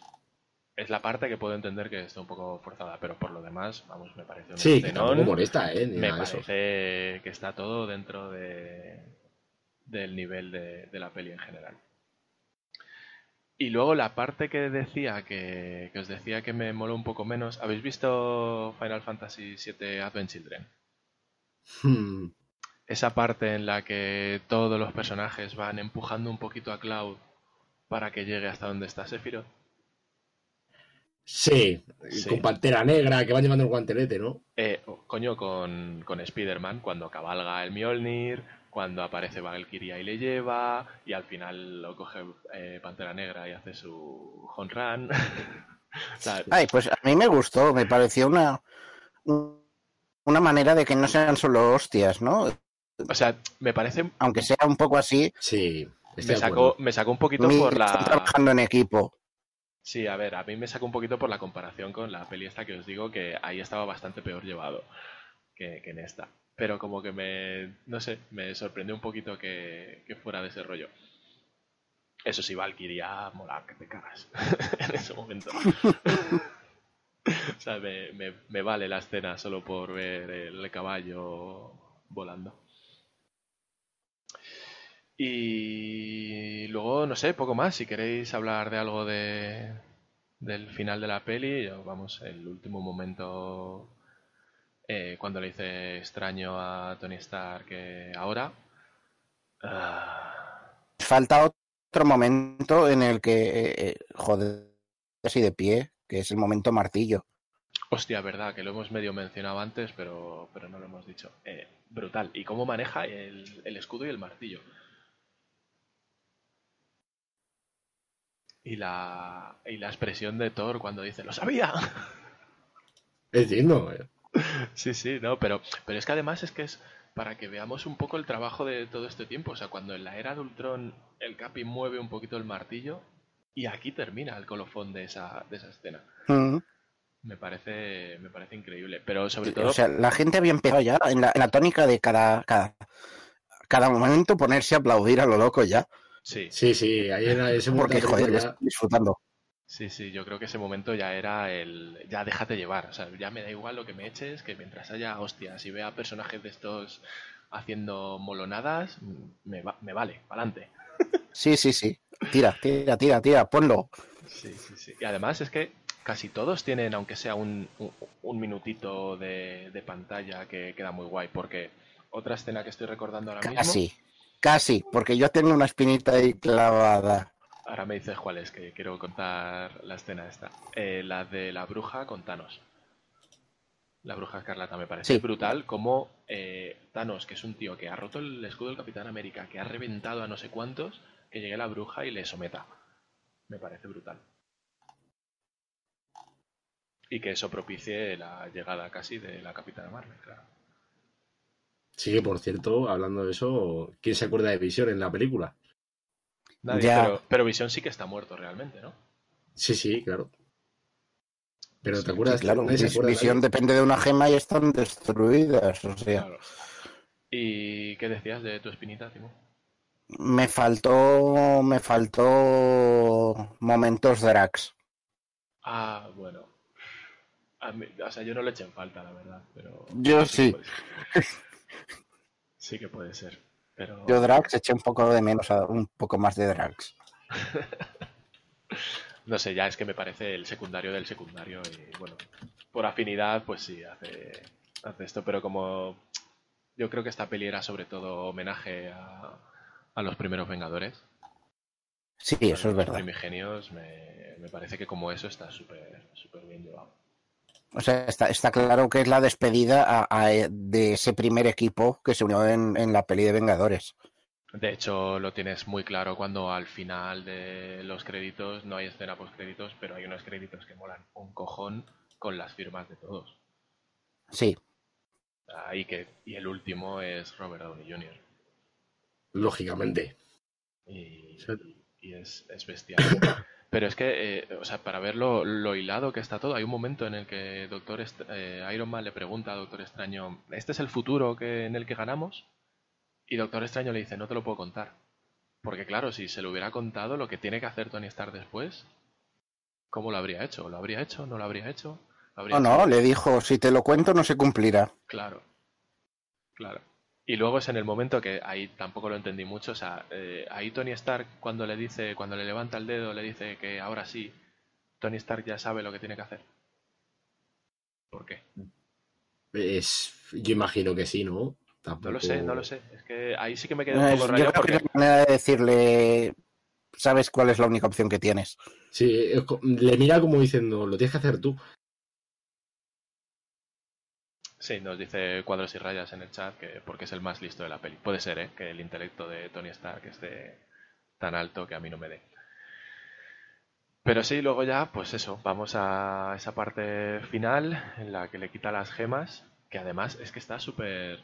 Es la parte que puedo entender que está un poco forzada, pero por lo demás, vamos, me parece un Sí, que tampoco molesta, ¿eh? Ni Me nada eso. parece que está todo dentro de, del nivel de, de la peli en general. Y luego la parte que decía que, que os decía que me moló un poco menos. ¿Habéis visto Final Fantasy VII Advent Children? Hmm. Esa parte en la que todos los personajes van empujando un poquito a Cloud para que llegue hasta donde está Sephiroth. Sí, Sí. con Pantera Negra, que van llevando el guantelete, ¿no? Eh, coño, con, con Spider-Man, cuando cabalga el Mjolnir, cuando aparece Valkyria y le lleva, y al final lo coge eh, Pantera Negra y hace su home run. Ay, pues a mí me gustó, me pareció una, un- una manera de que no sean solo hostias, ¿no? o sea, me parece. Aunque sea un poco así, Sí, Me sacó, me sacó un poquito por están la. trabajando en equipo. Sí, a ver, a mí me sacó un poquito por la comparación con la peli esta que os digo que ahí estaba bastante peor llevado que, en esta. Pero como que me, no sé, me sorprendió un poquito que, fuera de ese rollo. Eso sí, Valkyria mola que te cagas en ese momento. o sea, me, me- me vale la escena solo por ver el caballo volando. Y luego, no sé, poco más. Si queréis hablar de algo de, del final de la peli, vamos, el último momento eh, cuando le hice extraño a Tony Stark que ahora. ah, Falta otro momento en el que, eh, eh, joder, así de pie, que es el momento martillo. hostia, verdad, que lo hemos medio mencionado antes, pero, pero no lo hemos dicho. Eh, brutal. ¿Y cómo maneja el, el escudo y el martillo? Y la, y la expresión de Thor cuando dice, ¡lo sabía! Es digno. eh. Sí, sí, no, pero, pero es que además es que es para que veamos un poco el trabajo de todo este tiempo. O sea, cuando en la era de Ultron el Capi mueve un poquito el martillo y aquí termina el colofón de esa, de esa escena. Me parece, me parece increíble. Pero sobre todo, O sea, la gente había empezado ya en la, en la tónica de cada, cada, cada momento ponerse a aplaudir a lo loco ya. Sí, Sí, sí, ahí en ese momento Porque, joder, disfrutando. sí, sí, yo creo que ese momento ya era el, ya déjate llevar. O sea, ya me da igual lo que me eches, que mientras haya hostias y vea personajes de estos haciendo molonadas, me, va- me vale, adelante. Sí, sí, sí. Tira, tira, tira, tira, ponlo. Sí, sí, sí. Y además es que casi todos tienen, aunque sea un, un- un minutito de, de pantalla que queda muy guay, porque otra escena que estoy recordando ahora mismo, Casi, porque yo tengo una espinita ahí clavada. ahora me dices cuál es, que quiero contar la escena esta, Eh, la de la bruja con Thanos. La bruja escarlata me parece Sí. brutal como eh, Thanos, que es un tío que ha roto el escudo del Capitán América, que ha reventado a no sé cuántos, que llegue la bruja y le someta. Me parece brutal. Y que eso propicie la llegada casi de la Capitana Marvel, claro. Sí, que por cierto, hablando de eso, ¿quién se acuerda de Visión en la película? Nadie, Ya. pero, pero Visión sí que está muerto realmente, ¿no? Sí, sí, claro. Pero Sí, ¿te acuerdas? Sí, claro, se Vis- acuerda de visión depende de una gema y están destruidas. O sea, Claro. ¿Y qué decías de tu espinita, Timo? me faltó, me faltó momentos drags. Ah, bueno. A mí- o sea, yo no le eché en falta, la verdad, pero... Yo sí. Sí que puede ser, pero... Yo drags eché un poco de menos, a- un poco más de drags. No sé, ya es que me parece el secundario del secundario y bueno, por afinidad, pues sí, hace, hace esto, pero como yo creo que esta peli era sobre todo homenaje a, a los primeros Vengadores, Sí, eso es los verdad. primigenios, me, me parece que como eso está súper súper bien llevado. O sea, está, está claro que es la despedida a- a- de ese primer equipo que se unió en, en la peli de Vengadores. De hecho, lo tienes muy claro cuando al final de los créditos no hay escena post créditos, pero hay unos créditos que molan un cojón con las firmas de todos. Sí, Ahí que, y el último es Robert Downey Jr. Lógicamente. Y es, es bestial. Pero es que, eh, o sea, para ver lo, lo hilado que está todo, hay un momento en el que Doctor Est- eh, Iron Man le pregunta a Doctor Extraño, ¿este es el futuro que, en el que ganamos? Y Doctor Extraño le dice, no te lo puedo contar. Porque claro, si se lo hubiera contado, lo que tiene que hacer Tony Stark después, ¿cómo lo habría hecho? ¿Lo habría hecho? ¿No lo habría hecho? ¿Lo habría No, no, le dijo, si te lo cuento no se cumplirá. Claro, claro. Y luego es en el momento que ahí tampoco lo entendí mucho. O sea, eh, ahí Tony Stark cuando le dice, cuando le levanta el dedo, le dice que ahora sí, Tony Stark ya sabe lo que tiene que hacer. ¿Por qué? Es, yo imagino que sí, ¿no? No Tampoco... lo sé, no lo sé. Es que ahí sí que me quedé un Es- poco rayado porque es la manera de decirle, sabes cuál es la única opción que tienes. Sí, le mira como diciendo, lo tienes que hacer tú. Sí, nos dice cuadros y rayas en el chat que porque es el más listo de la peli. Puede ser, ¿eh? Que el intelecto de Tony Stark esté tan alto que a mí no me dé. Pero sí, luego ya, pues eso, vamos a esa parte final en la que le quita las gemas, que además es que está súper,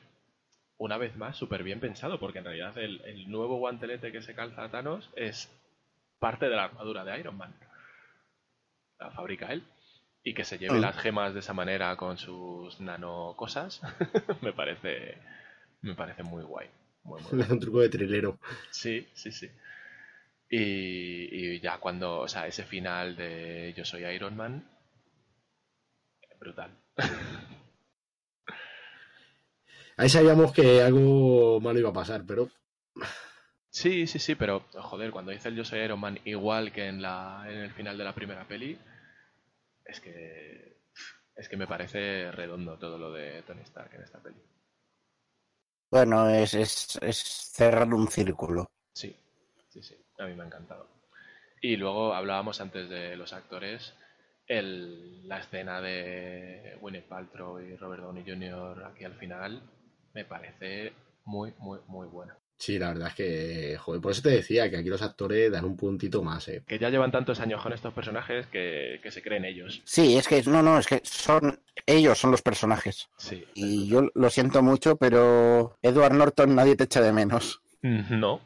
una vez más, súper bien pensado, porque en realidad el, el nuevo guantelete que se calza a Thanos es parte de la armadura de Iron Man. La fabrica él. Y que se lleve Mm. las gemas de esa manera con sus nano cosas, me parece, me parece muy guay. Muy, muy un truco de trilero. Sí, sí, sí. Y, y ya cuando, o sea, ese final de Yo soy Iron Man, brutal. Ahí sabíamos que algo malo iba a pasar, pero Sí, sí, sí, pero joder, cuando dice el Yo soy Iron Man igual que en la en el final de la primera peli, es que es que me parece redondo todo lo de Tony Stark en esta peli. Bueno, es, es, es cerrar un círculo. Sí, sí, sí, a mí me ha encantado. Y luego hablábamos antes de los actores, el, la escena de Gwyneth Paltrow y Robert Downey Jr. aquí al final me parece muy, muy, muy buena. Sí, la verdad es que, joder, por eso te decía que aquí los actores dan un puntito más, ¿eh? Que ya llevan tantos años con estos personajes que, que se creen ellos. Sí, es que no, no, es que son ellos son los personajes. Sí. Y yo lo siento mucho, pero Edward Norton nadie te echa de menos. No.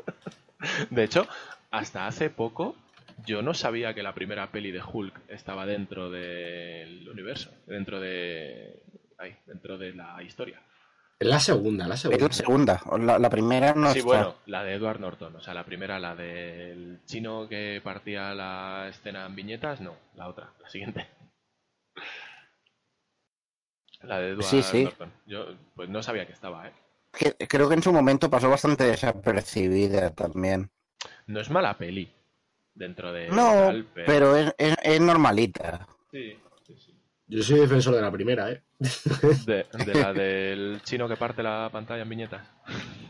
de hecho, hasta hace poco yo no sabía que la primera peli de Hulk estaba dentro del universo, dentro de... Ahí, dentro de la historia. Es la segunda, la Es segunda. la segunda, la, la primera no sí, está. bueno, la de Edward Norton, o sea, la primera, la del chino que partía la escena en viñetas, no, la otra, la siguiente. La de Edward Sí, sí. Norton. Yo pues no sabía que estaba, ¿eh? Creo que en su momento pasó bastante desapercibida también. No es mala peli dentro de No, tal, pero es, es- es normalita. Sí. Yo soy defensor de la primera, ¿eh? De, de la del chino que parte la pantalla en viñetas.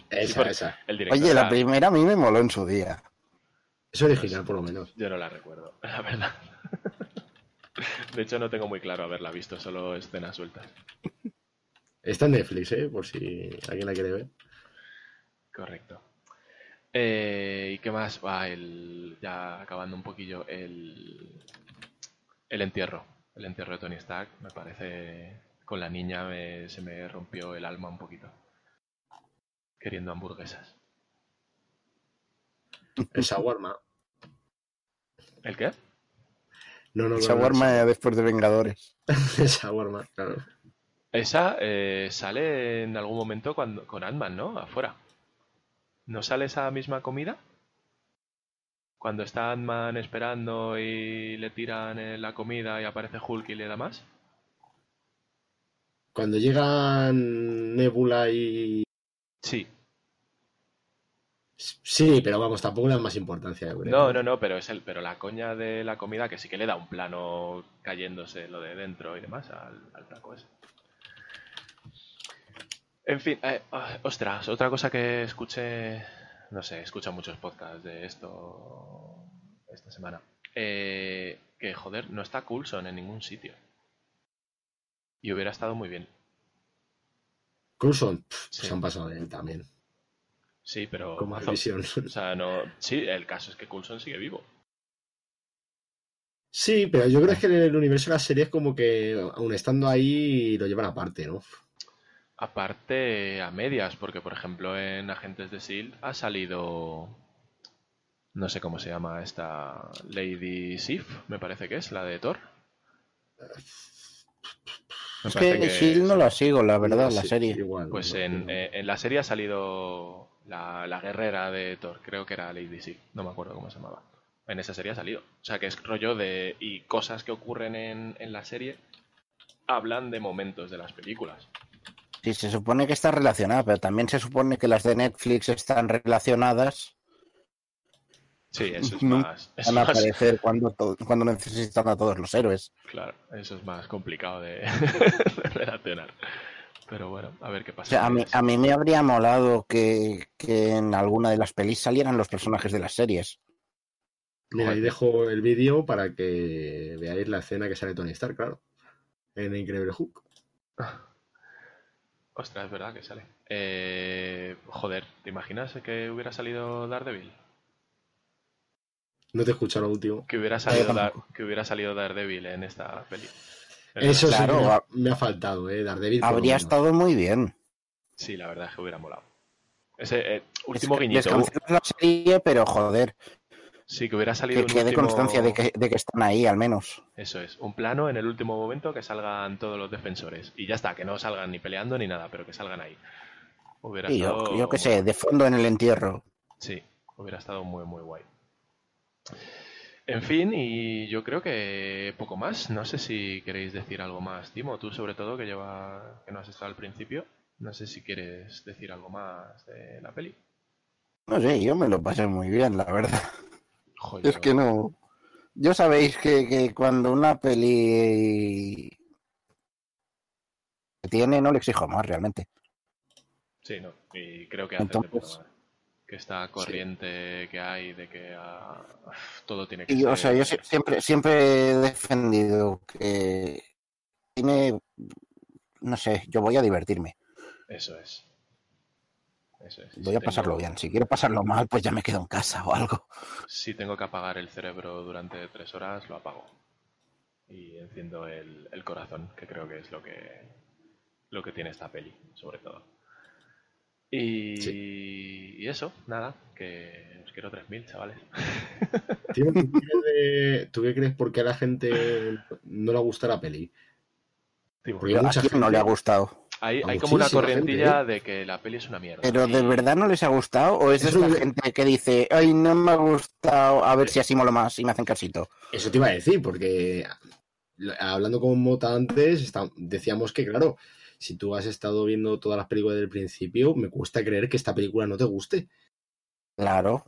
Esa, porque esa. El director Oye, la era- primera a mí me moló en su día. Es original, por lo menos. Yo no la recuerdo, la verdad. De hecho, no tengo muy claro haberla visto, solo escenas sueltas. Está en Netflix, ¿eh? Por si alguien la quiere ver. Correcto. Eh, ¿Y qué más? Va, el, ya acabando un poquillo, el, el entierro. El entierro de Tony Stark, me parece, con la niña me- se me rompió el alma un poquito. Queriendo hamburguesas. El shawarma. ¿El qué? No, no, no. Shawarma no, después de Vengadores. El shawarma, claro. Esa eh, sale en algún momento cuando, con Ant-Man, ¿no? Afuera. ¿No sale esa misma comida? Cuando está Ant-Man esperando y le tiran eh, la comida y aparece Hulk y le da más. Cuando llegan Nebula y. Sí. Sí, pero vamos, tampoco le dan más importancia, yo creo. No, no, no, pero es el, pero la coña de la comida que sí que le da un plano cayéndose lo de dentro y demás al, al taco ese. En fin, eh, ah, ostras, otra cosa que escuché, no sé, escucho muchos podcasts de esto esta semana. Eh, que joder, no está Coulson en ningún sitio. Y hubiera estado muy bien. Coulson, pff, Sí. se han pasado de él también. Sí, pero. Como mazo. visión. O sea, no. Sí, el caso es que Coulson sigue vivo. Sí, pero yo creo que en el universo de las series como que aun estando ahí lo llevan aparte, ¿no? Aparte a medias, porque por ejemplo en Agentes de SEAL ha salido No sé cómo se llama esta Lady Sif, me parece que es, la de Thor. Me Es parece que Shield no la sigo, la verdad, la Sí, serie. Igual. Pues no, en, no. eh, en la serie ha salido la, la guerrera de Thor, creo que era Lady Sif, no me acuerdo cómo se llamaba. En esa serie ha salido. O sea que es rollo de. Y cosas que ocurren en, en la serie hablan de momentos de las películas. Sí, se supone que está relacionada, pero también se supone que las de Netflix están relacionadas. Sí, eso es más. Van a más- aparecer cuando, necesitan a todos los héroes. Claro, eso es más complicado de, de relacionar. Pero bueno, a ver qué O pasa. sea, a mí, eso. a mí me habría molado que, que en alguna de las pelis salieran los personajes de las series. Mira, ahí dejo el vídeo para que veáis la escena que sale Tony Stark, claro. En Increíble Hulk. Ostras, es verdad que sale. Eh, joder, ¿te imaginas que hubiera salido Daredevil? No te escucho lo último. Que hubiera salido, Dar- que hubiera salido Daredevil en esta peli. Es Eso sí Claro, me ha, a- me ha faltado, ¿eh? Daredevil. Habría estado muy bien. Sí, la verdad es que hubiera molado. Ese eh, último Es que guiñito. descancelar la serie, pero joder, Sí, que hubiera salido que quede último- constancia de que, de que están ahí al menos. Eso es, un plano en el último momento que salgan todos los defensores. Y ya está, que no salgan ni peleando ni nada, pero que salgan ahí. Hubiera yo, estado... yo qué sé, de fondo en el entierro. Sí, hubiera estado muy, muy guay. En fin, y yo creo que poco más. No sé si queréis decir algo más, Timo. Tú, sobre todo, que lleva que no has estado al principio. No sé si quieres decir algo más de la peli. No sé, yo me lo pasé muy bien, la verdad. Joder, Es que no. Yo sabéis que, que cuando una peli tiene, no le exijo más realmente. Sí, no. Y creo que puta Entonces- madre. Que esta corriente que hay de que ah, todo tiene que Y, ser... o sea, yo sie- siempre, siempre he defendido que tiene, no sé, yo voy a divertirme, Eso es. Eso es. voy Si a pasarlo tengo- bien. Si quiero pasarlo mal, pues ya me quedo en casa o algo. Si tengo que apagar el cerebro durante tres horas, lo apago. Y enciendo el, el corazón, que creo que es lo que, lo que tiene esta peli, sobre todo. Y, y eso, nada, que os quiero 3.000, chavales. ¿tú, qué crees de- ¿Tú qué crees por qué a la gente no le gusta la peli? Porque ¿A mucha quién no gente- le ha gustado? Hay, como una corrientilla gente, de que la peli es una mierda. ¿Pero de verdad no les ha gustado? ¿O es de gente que dice, ay, no me ha gustado, a ver si así lo más y me hacen casito? Eso te iba a decir, porque hablando con Mota antes, está- decíamos que, claro, si tú has estado viendo todas las películas del principio, me cuesta creer que esta película no te guste. Claro.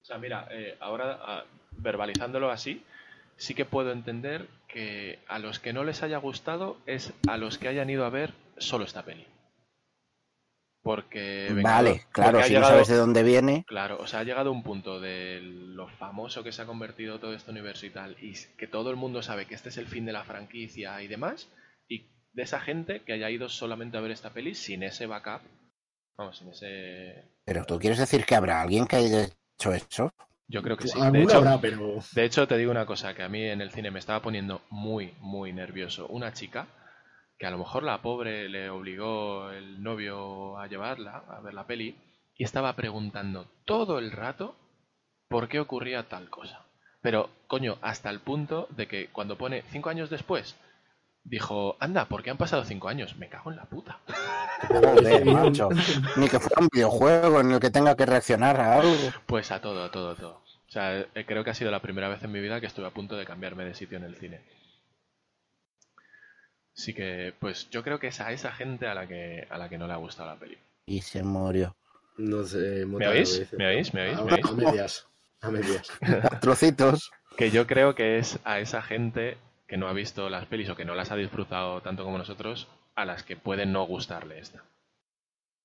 O sea, mira, eh, ahora ah, verbalizándolo así, sí que puedo entender que a los que no les haya gustado es a los que hayan ido a ver solo esta peli. Porque... Vale, claro, porque si no sabes de dónde viene. Claro, o sea, ha llegado un punto de lo famoso que se ha convertido todo este universo y tal, y que todo el mundo sabe que este es el fin de la franquicia y demás, y de esa gente que haya ido solamente a ver esta peli sin ese backup, vamos, sin ese... Pero tú quieres decir que habrá alguien que haya hecho eso. Yo creo que sí. De hecho, habrá, pero de hecho, te digo una cosa, que a mí en el cine me estaba poniendo muy, muy nervioso. Una chica, que a lo mejor la pobre le obligó el novio a llevarla a ver la peli, y estaba preguntando todo el rato por qué ocurría tal cosa. Pero, coño, hasta el punto de que cuando pone cinco años después, dijo, anda, ¿por qué han pasado cinco años? Me cago en la puta. Joder, macho. Ni que fuera un videojuego en el que tenga que reaccionar a algo. Pues a todo, a todo, a todo. O sea, eh, creo que ha sido la primera vez en mi vida que estuve a punto de cambiarme de sitio en el cine. Así que, pues yo creo que es a esa gente a la que, a la que no le ha gustado la peli. Y se murió. no sé. Mota, ¿Me oís? ¿Me oís? ¿Me oís? A, ¿Me oís? a medias. A medias. A trocitos. Que yo creo que es a esa gente que no ha visto las pelis o que no las ha disfrutado tanto como nosotros, a las que puede no gustarle esta.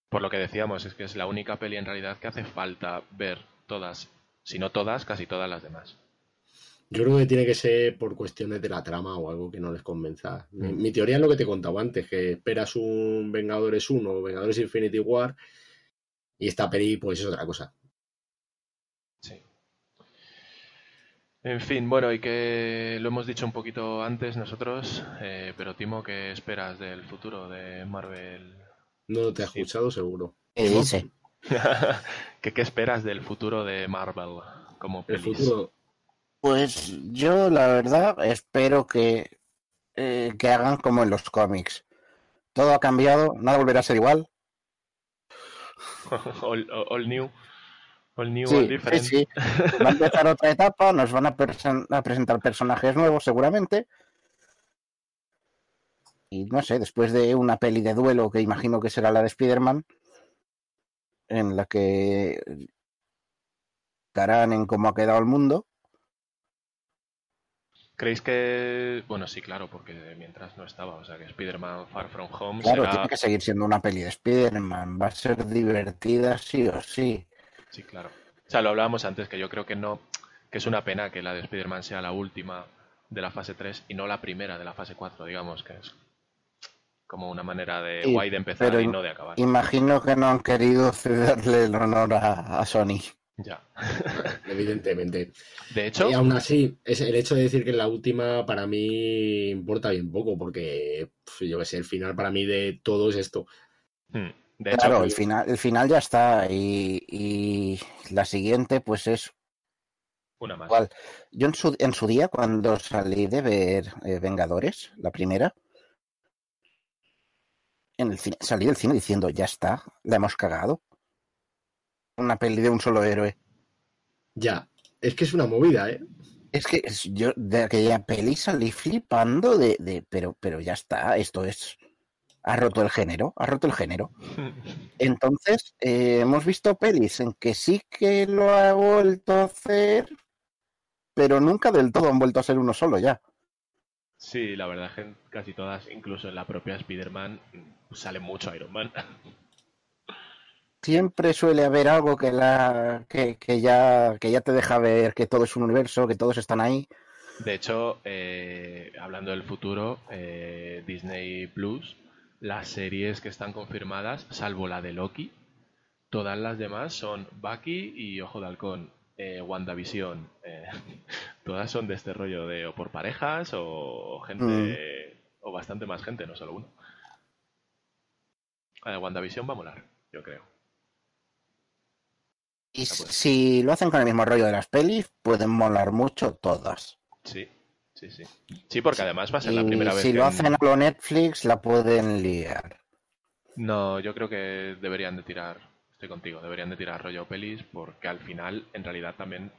Por lo que decíamos, es que es la única peli en realidad que hace falta ver todas, si no todas, casi todas las demás. Yo creo que tiene que ser por cuestiones de la trama o algo que no les convenza. Mi, Mm. mi teoría es lo que te contaba antes, que esperas un Vengadores 1 o Vengadores Infinity War y esta peli pues es otra cosa. Sí. En fin, bueno, y que lo hemos dicho un poquito antes nosotros, eh, pero Timo, ¿qué esperas del futuro de Marvel? No te has Sí. escuchado seguro. ¿Qué ¿Cómo? dice? ¿Qué, ¿Qué esperas del futuro de Marvel como El pelis? futuro. Pues yo, la verdad, espero que, eh, que hagan como en los cómics. Todo ha cambiado, nada volverá a ser igual. all, all new. All new, Sí, all sí, different. sí. Va a empezar otra etapa, nos van a, presen- a presentar personajes nuevos seguramente. Y no sé, después de una peli de duelo que imagino que será la de Spider-Man, en la que darán en cómo ha quedado el mundo. ¿Creéis que.? Bueno, sí, claro, porque mientras no estaba. O sea, que Spider-Man Far From Home Claro, será. tiene que seguir siendo una peli de Spider-Man, va a ser divertida sí o sí. Sí, claro. O sea, lo hablábamos antes, que yo creo que no. Que es una pena que la de Spider-Man sea la última de la fase 3 y no la primera de la fase 4, digamos, que es como una manera de guay de empezar pero y no de acabar. Imagino que no han querido cederle el honor a, a Sony. Ya. Evidentemente. De hecho, Y aún así, es el hecho de decir que es la última para mí importa bien poco, porque yo qué sé, el final para mí de todo es esto. hmm, de hecho, Claro, el final, el final ya está y, y la siguiente pues es una más. igual. Yo en su, en su día cuando salí de ver eh, Vengadores, la primera, en el cine, salí del cine diciendo, ya está, la hemos cagado. Una peli de un solo héroe. Ya, es que es una movida, ¿eh? Es que yo de aquella peli salí flipando de, de pero, pero ya está, esto es... Ha roto el género, ha roto el género. Entonces, eh, hemos visto pelis en que sí que lo ha vuelto a hacer, pero nunca del todo han vuelto a ser uno solo ya. Sí, la verdad es que casi todas, incluso en la propia Spider-Man, sale mucho Iron Man. Siempre suele haber algo que, la, que, que ya, que ya te deja ver que todo es un universo, que todos están ahí. De hecho, eh, hablando del futuro, eh, Disney Plus, las series que están confirmadas, salvo la de Loki, todas las demás son Bucky y Ojo de Halcón, eh, WandaVision. eh, todas son de este rollo de o por parejas o gente, o bastante más gente, no solo uno. De WandaVision va a molar, yo creo. Y si lo hacen con el mismo rollo de las pelis, pueden molar mucho todas. Sí, sí, sí. Sí, porque además va a ser la primera vez si lo en- hacen a lo Netflix, la pueden liar. No, yo creo que deberían de tirar, estoy contigo, deberían de tirar rollo pelis porque al final en realidad también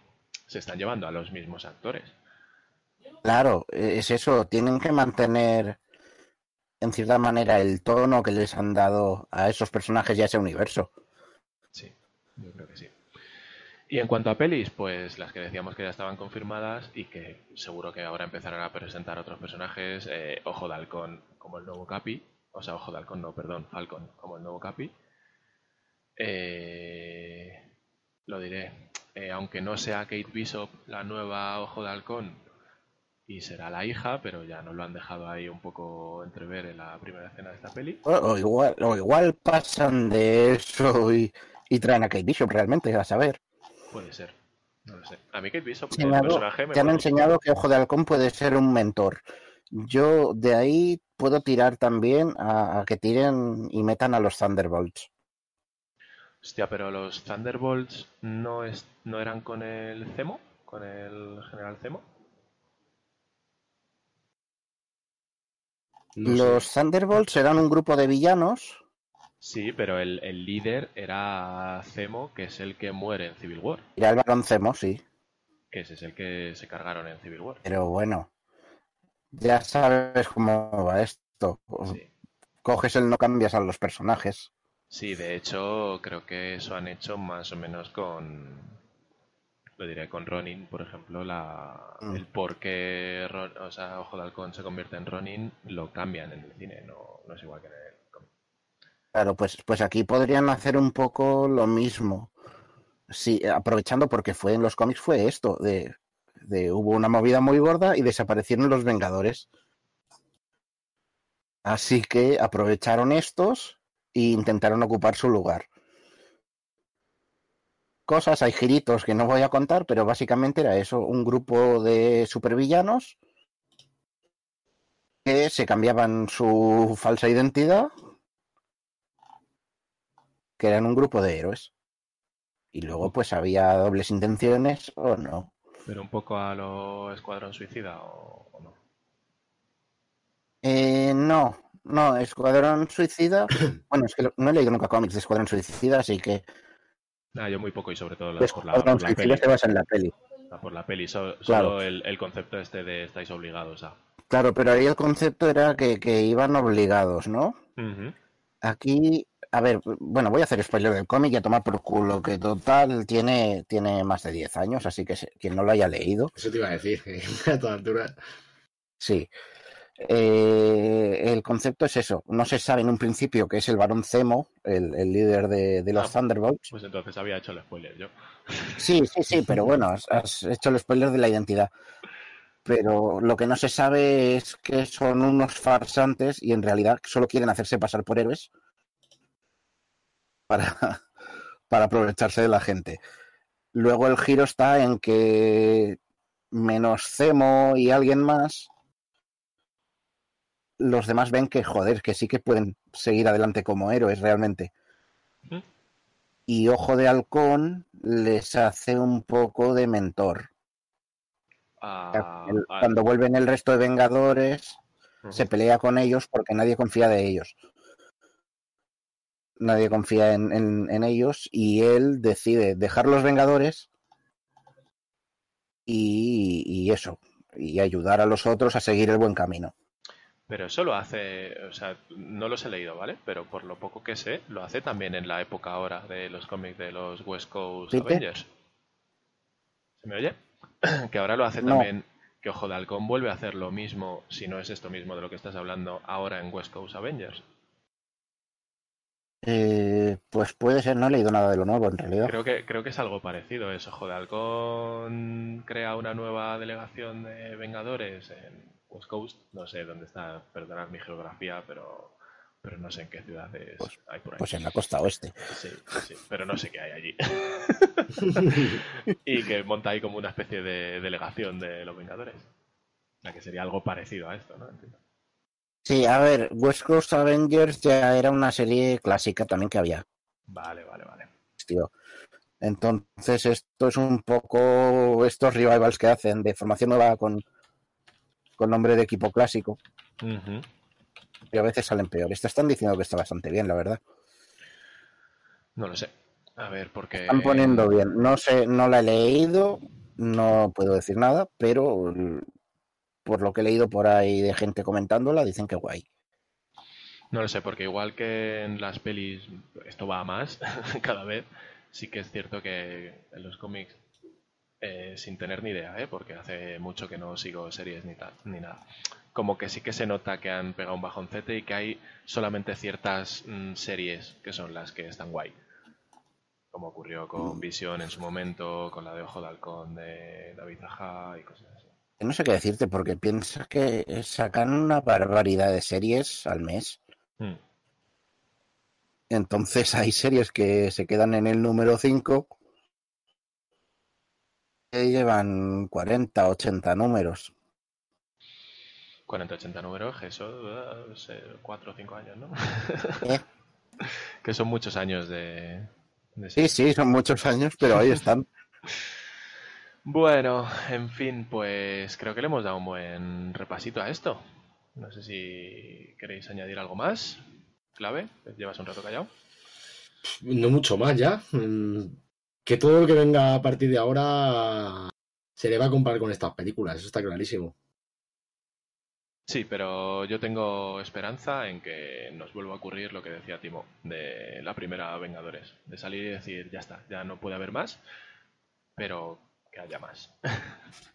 se están llevando a los mismos actores. Claro, es eso, tienen que mantener en cierta manera el tono que les han dado a esos personajes y a ese universo. Sí, yo creo que sí. Y en cuanto a pelis, pues las que decíamos que ya estaban confirmadas y que seguro que ahora empezarán a presentar otros personajes, eh, Ojo de Halcón como el nuevo Capi, o sea, Ojo de Halcón, no, perdón, Falcon como el nuevo Capi. Eh, lo diré, eh, aunque no sea Kate Bishop la nueva Ojo de Halcón y será la hija, pero ya nos lo han dejado ahí un poco entrever en la primera escena de esta peli. O, o igual, o igual pasan de eso y, y traen a Kate Bishop realmente, a saber. Puede ser, no lo sé. A mí Kate Bishop, el Enseñado- personaje, me te han enseñado que Ojo de Halcón puede ser un mentor. Yo de ahí puedo tirar también a, a que tiren y metan a los Thunderbolts. Hostia, pero los Thunderbolts no, es, no eran con el Zemo, con el general. No sé. los Thunderbolts eran un grupo de villanos. Sí, pero el, el líder era Zemo, que es el que muere en Civil War. Era el Barón Zemo, sí. Que ese es el que se cargaron en Civil War. Pero bueno, ya sabes cómo va esto. Sí. Coges el no cambias a los personajes. Sí, de hecho, creo que eso han hecho más o menos con. Lo diré con Ronin, por ejemplo, la, Mm. el por qué Ron- o sea, Ojo de Halcón se convierte en Ronin lo cambian en el cine, no, no es igual que en el. Claro, pues, pues aquí podrían hacer un poco lo mismo. Sí, aprovechando porque fue en los cómics fue esto, de, de hubo una movida muy gorda y desaparecieron los Vengadores. Así que aprovecharon estos e intentaron ocupar su lugar. Cosas, hay giritos que no voy a contar, pero básicamente era eso, un grupo de supervillanos que se cambiaban su falsa identidad, que eran un grupo de héroes. Y luego pues había dobles intenciones o no. Pero un poco a lo Escuadrón Suicida o, o no. Eh, no, no, Escuadrón Suicida. bueno, es que no he leído nunca cómics de Escuadrón Suicida, así que Ah, yo muy poco y sobre todo la- por, la, por peli. se basa en la peli. Ah, Por la peli, so- Claro. solo el, el concepto este de estáis obligados a. Claro, pero ahí el concepto era que, que iban obligados, ¿no? Aquí, a ver, bueno, voy a hacer spoiler del cómic y a tomar por culo, que total tiene, tiene más de 10 años, así que quien no lo haya leído, Eso te iba a decir, a toda altura. sí. Eh, el concepto es eso, no se sabe en un principio que es el varón Zemo, el, el líder de, de los Ah. Thunderbolts. Pues entonces había hecho el spoiler yo. Sí, sí, sí, pero bueno, has, has hecho el spoiler de la identidad. Pero lo que no se sabe es que son unos farsantes y en realidad solo quieren hacerse pasar por héroes para, para aprovecharse de la gente. Luego el giro está en que menos Zemo y alguien más, los demás ven que, joder, que sí que pueden seguir adelante como héroes realmente. Y Ojo de Halcón les hace un poco de mentor. A- El- a- Cuando vuelven el resto de Vengadores, se pelea con ellos porque nadie confía de ellos. Nadie confía en, en- en ellos y él decide dejar los Vengadores y, y eso, y ayudar a los otros a seguir el buen camino. Pero eso lo hace, o sea, no los he leído, ¿vale? Pero por lo poco que sé, lo hace también en la época ahora de los cómics de los West Coast. Avengers. ¿Se me oye? que ahora lo hace No. también, que Ojo de Halcón vuelve a hacer lo mismo, si no es esto mismo de lo que estás hablando, ahora en West Coast Avengers. Eh, pues puede ser, no he leído nada de lo nuevo en realidad. Creo que, creo que es algo parecido eso. Ojo de Halcón crea una nueva delegación de Vengadores en West Coast. No sé dónde está, perdonad mi geografía, pero, pero no sé en qué ciudades Pues- hay por ahí. Pues en la costa oeste. Sí, sí, pero no sé qué hay allí. y que monta ahí como una especie de delegación de los Vengadores. O sea, que sería algo parecido a esto, ¿no? Entiendo. Sí, a ver, West Coast Avengers ya era una serie clásica también que había. Vale, vale, vale. existió. Entonces, esto es un poco estos revivals que hacen de formación nueva con, con nombre de equipo clásico, Ujú. y a veces salen peores. Te están diciendo que está bastante bien, la verdad. No lo sé. A ver, porque... Están poniendo bien. No sé, no la he leído, no puedo decir nada, pero por lo que he leído por ahí de gente comentándola, dicen que guay. No lo sé, porque igual que en las pelis esto va a más cada vez, sí que es cierto que en los cómics, eh, sin tener ni idea, ¿eh? porque hace mucho que no sigo series ni, tal, ni nada, como que sí que se nota que han pegado un bajoncete y que hay solamente ciertas mm, series que son las que están guay. Como ocurrió con Vision en su momento, con la de Ojo de Halcón de David Aja y cosas. No sé qué decirte, porque piensas que sacan una barbaridad de series al mes. Mm. Entonces hay series que se quedan en el número 5 que llevan 40, 80 números. 40-80 números, eso, 4 o 5 años, ¿no? ¿Eh? que son muchos años de, de Sí, sí, son muchos años, pero ahí están. Bueno, en fin, pues creo que le hemos dado un buen repasito a esto. No sé si queréis añadir algo más. Clave, llevas un rato callado. No mucho más ya. Mm, Que todo lo que venga a partir de ahora se le va a comparar con estas películas, eso está clarísimo. Sí, pero yo tengo esperanza en que nos vuelva a ocurrir lo que decía Timo de la primera Vengadores, de salir y decir, ya está, ya no puede haber más, pero que haya más.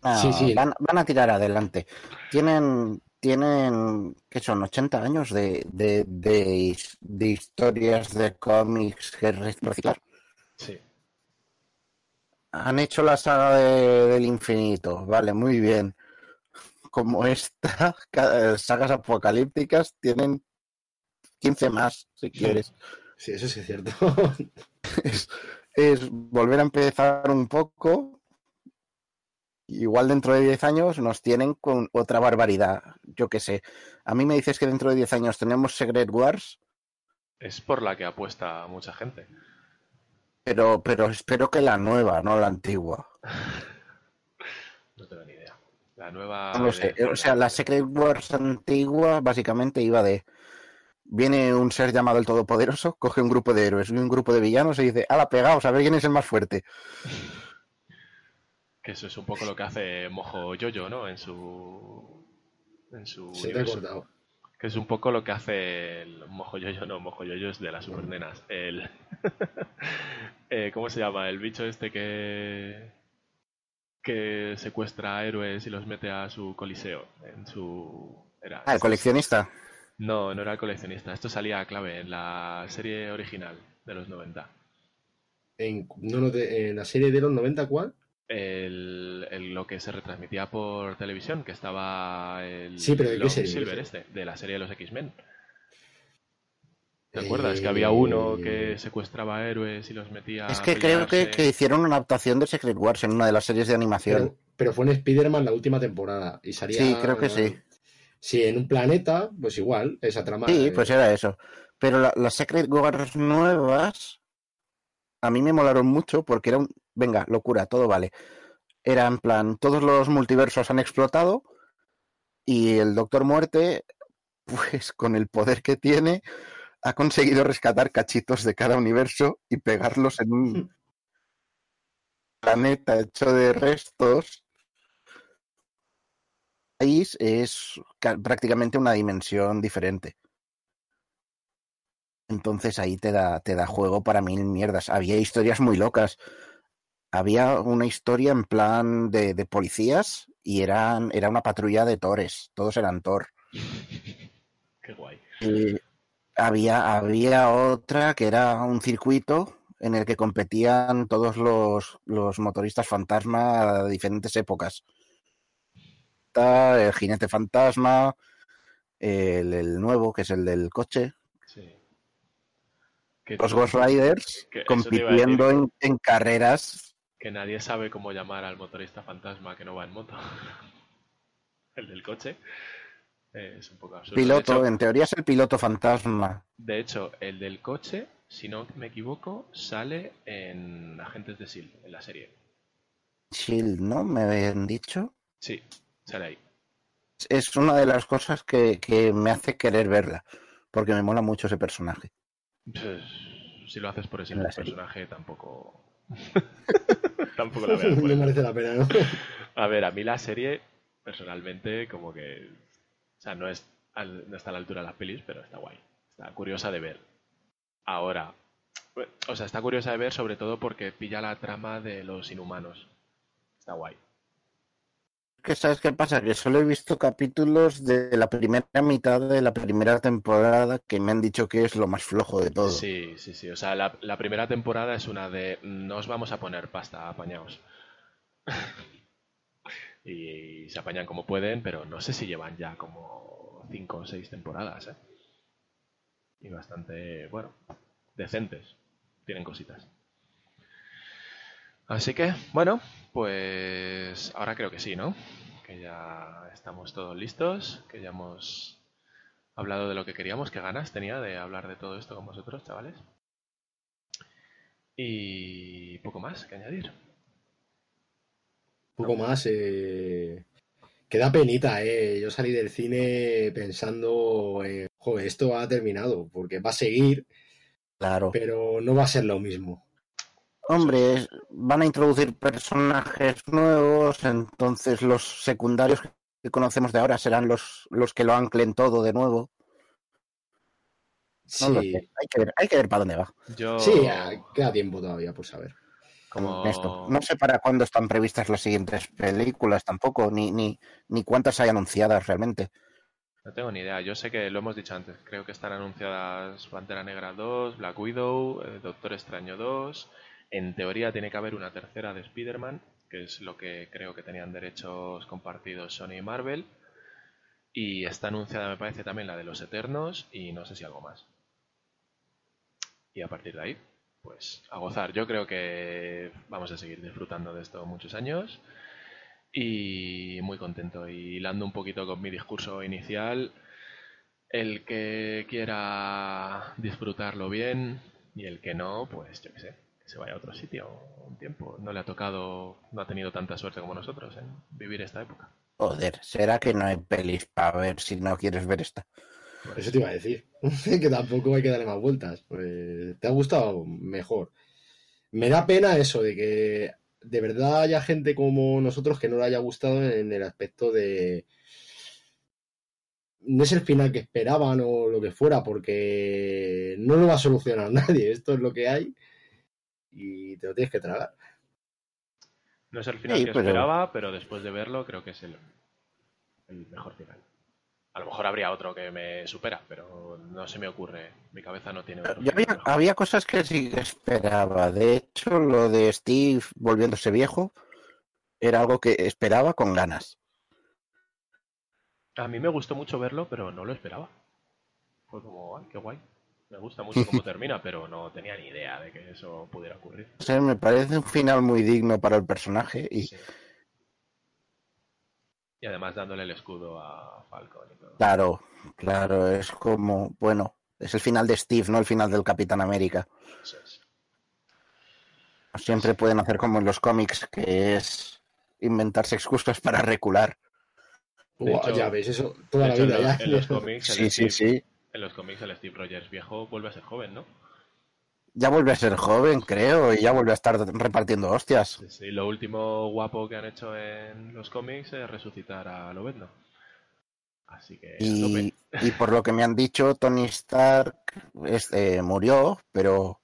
No, Sí, sí. Van, van a tirar adelante. Tienen, tienen ¿qué son? 80 años de, de, de his- de historias de cómics que reciclar. Sí. Han hecho la saga de- del infinito, vale, muy bien. Como esta, sagas apocalípticas tienen 15 más, si quieres. Sí, eso sí es cierto. Es, es volver a empezar un poco. Igual dentro de 10 años nos tienen con otra barbaridad. Yo qué sé. A mí me dices que dentro de 10 años tenemos Secret Wars, Es por la que apuesta mucha gente. Pero, pero espero que la nueva, no la antigua. No tengo ni idea. La nueva. No lo sé. O sea, la Secret Wars antigua básicamente iba de. Viene un ser llamado el Todopoderoso, coge un grupo de héroes y un grupo de villanos y dice, ¡Hala, pegaos! A ver quién es el más fuerte. Que eso es un poco lo que hace Mojo Yoyo, ¿no? En su. En su. Se te ha. Que es un poco lo que hace el Mojo Yoyo, no, Mojo Yoyo es de las supernenas. El. eh, ¿Cómo se llama? El bicho este que. que secuestra a héroes y los mete a su coliseo. En su. Era, Ah, el coleccionista. No, no era el coleccionista. Esto salía clave en la serie original de los 90. En, no, no, de- en la serie de los 90, ¿cuál? El, el- lo que se retransmitía por televisión, que estaba el Sí, pero ¿de qué Long serie? Silver este, de la serie de los X-Men. ¿Te Eh, acuerdas? Que había uno que secuestraba héroes y los metía Es a que creo que, que hicieron una adaptación de Secret Wars en una de las series de animación. Pero, pero fue en Spider-Man la última temporada. Y salía, Sí, creo que sí. Sí, en un planeta, pues igual, esa trama. Sí, eh, pues era eso. Pero la- las Secret Wars nuevas a mí me molaron mucho porque era un... Venga, locura, todo vale. Era en plan, todos los multiversos han explotado y el Doctor Muerte, pues con el poder que tiene, ha conseguido rescatar cachitos de cada universo y pegarlos en un planeta hecho de restos. país es ca- prácticamente una dimensión diferente. Entonces ahí te da, te da juego para mil mierdas. Había historias muy locas. Había una historia en plan de, de policías y eran, era una patrulla de tores. Todos eran Thor. Qué guay. Y había, había otra que era un circuito en el que competían todos los, los motoristas fantasma de diferentes épocas. El jinete fantasma, el, el nuevo, que es el del coche, Sí. Los Ghost Riders compitiendo en, en carreras. Que nadie sabe cómo llamar al motorista fantasma que no va en moto. el del coche. Eh, es un poco absurdo. Piloto, hecho, en teoría es el piloto fantasma. de hecho, el del coche, si no me equivoco, sale en Agentes de S.H.I.E.L.D., en la serie. Shield, ¿no? Me habían dicho. Sí, sale ahí. Es una de las cosas que, que me hace querer verla, porque me mola mucho ese personaje. Pues, si lo haces por ese serie. personaje, tampoco. tampoco la veo. no merece la pena, ¿no? A ver, a mí la serie, personalmente, como que. O sea, no, es al- no está a la altura de las pelis, pero está guay. Está curiosa de ver. Ahora. O sea, está curiosa de ver sobre todo porque pilla la trama de los inhumanos. Está guay. Que sabes qué pasa, que solo he visto capítulos de la primera mitad de la primera temporada que me han dicho que es lo más flojo de todo. Sí, sí, sí. O sea, la, primera temporada es una de. No os vamos a poner pasta, apañaos. y, se apañan como pueden, pero no sé si llevan ya como 5 o 6 temporadas, ¿eh? Y bastante, bueno, decentes. Tienen cositas. Así que, bueno, pues ahora creo que sí, ¿no? Que ya estamos todos listos, que ya hemos hablado de lo que queríamos, qué ganas tenía de hablar de todo esto con vosotros, chavales. Y poco más que añadir. Poco más. Eh... Que da penita, ¿eh? Yo salí del cine pensando, en, joder, esto ha terminado, porque va a seguir, Claro. pero no va a ser lo mismo. Hombre, van a introducir personajes nuevos, entonces los secundarios que conocemos de ahora serán los, los que lo anclen todo de nuevo. Sí, sé. Hay que ver, hay que ver para dónde va. Yo, sí, queda tiempo todavía por saber. como... Esto. No sé para cuándo están previstas las siguientes películas tampoco, ni, ni, ni cuántas hay anunciadas realmente. No tengo ni idea. Yo sé que lo hemos dicho antes. Creo que están anunciadas Pantera Negra 2, Black Widow, eh, Doctor Extraño 2. En teoría tiene que haber una tercera de Spider-Man, que es lo que creo que tenían derechos compartidos Sony y Marvel. Y está anunciada, me parece, también la de los Eternos y no sé si algo más. Y a partir de ahí, pues a gozar. Yo creo que vamos a seguir disfrutando de esto muchos años. Y muy contento. Y hilando un poquito con mi discurso inicial, el que quiera disfrutarlo bien y el que no, pues yo qué sé, se vaya a otro sitio un tiempo. No le ha tocado, no ha tenido tanta suerte como nosotros en vivir esta época. Joder, ¿será que no hay pelis para ver si no quieres ver esta? Eso te iba a decir. que tampoco hay que darle más vueltas. Pues, ¿Te ha gustado? Mejor. Me da pena eso de que de verdad haya gente como nosotros que no le haya gustado en el aspecto de. No es el final que esperaban o lo que fuera, porque no lo va a solucionar nadie. Esto es lo que hay y te lo tienes que tragar. No es el final Sí, que pero- esperaba, pero después de verlo creo que es el, el mejor final. A lo mejor habría otro que me supera, pero no se me ocurre. Mi cabeza no tiene otro. Yo había, había cosas que sí que esperaba. De hecho, lo de Steve volviéndose viejo era algo que esperaba con ganas. A mí me gustó mucho verlo, pero no lo esperaba. Fue como, ay, qué guay. Me gusta mucho cómo termina, pero no tenía ni idea de que eso pudiera ocurrir. O sea, me parece un final muy digno para el personaje y Sí. Y además dándole el escudo a Falcon y todo. claro, claro, es como, bueno, es el final de Steve, no el final del Capitán América. Eso es. Siempre pueden hacer como en los cómics, que es inventarse excusas para recular. Ya ves, eso toda De la hecho, vida en, ya. los, en los cómics, el Sí, sí, Steve, sí. En los cómics el Steve Rogers viejo vuelve a ser joven, ¿no? Ya vuelve a ser joven, creo, y ya vuelve a estar repartiendo hostias. Sí, sí, lo último guapo que han hecho en los cómics es resucitar a Lobezno. Así que Y, y por lo que me han dicho, Tony Stark es- eh, murió, pero,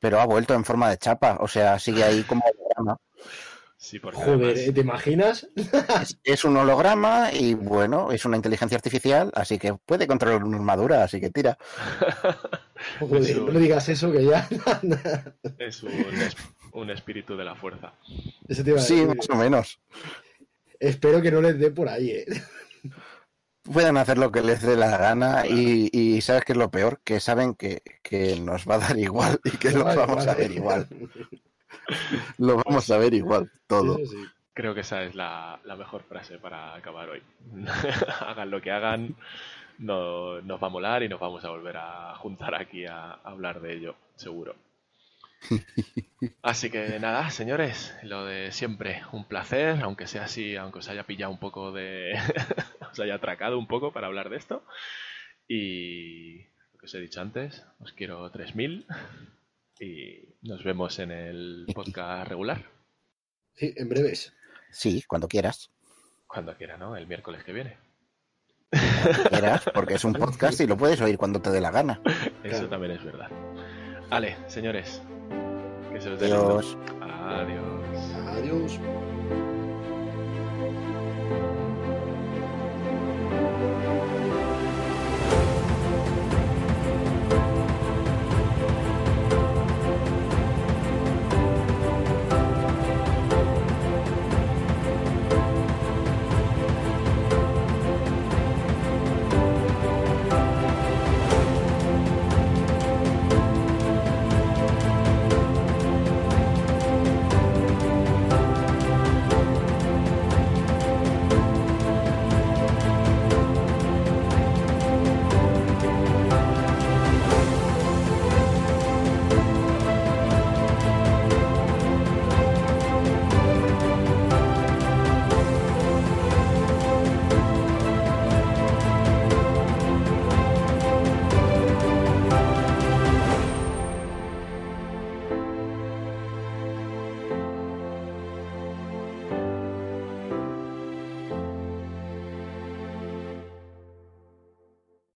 pero ha vuelto en forma de chapa. O sea, sigue ahí como holograma. Sí, porque Joder, además- ¿eh? ¿te imaginas? Es, es un holograma y bueno, es una inteligencia artificial, así que puede controlar una armadura, así que tira. Joder, no digas eso que ya. es un, es- un espíritu de la fuerza. Eso te Sí, más o menos. Espero que no les dé por ahí, ¿eh? Pueden hacer lo que les dé la gana y, y ¿sabes qué es lo peor? Que saben que, que nos va a dar igual y que lo Vale, vamos a ver igual. Lo vamos a ver igual, todo. Creo que esa es la, la mejor frase para acabar hoy. hagan lo que hagan, no, nos va a molar y nos vamos a volver a juntar aquí a, a hablar de ello, seguro. Así que nada, señores, lo de siempre, un placer, aunque sea así, aunque os haya pillado un poco de... os haya atracado un poco para hablar de esto. Y lo que os he dicho antes, os quiero 3000 y nos vemos en el podcast regular. Sí, en breves. Sí, cuando quieras. Cuando quiera, ¿no? El miércoles que viene. Cuando quieras, porque es un podcast y lo puedes oír cuando te dé la gana. Eso Claro. también es verdad. Vale, señores. Que se os dé lindo. Adiós. Adiós. Adiós.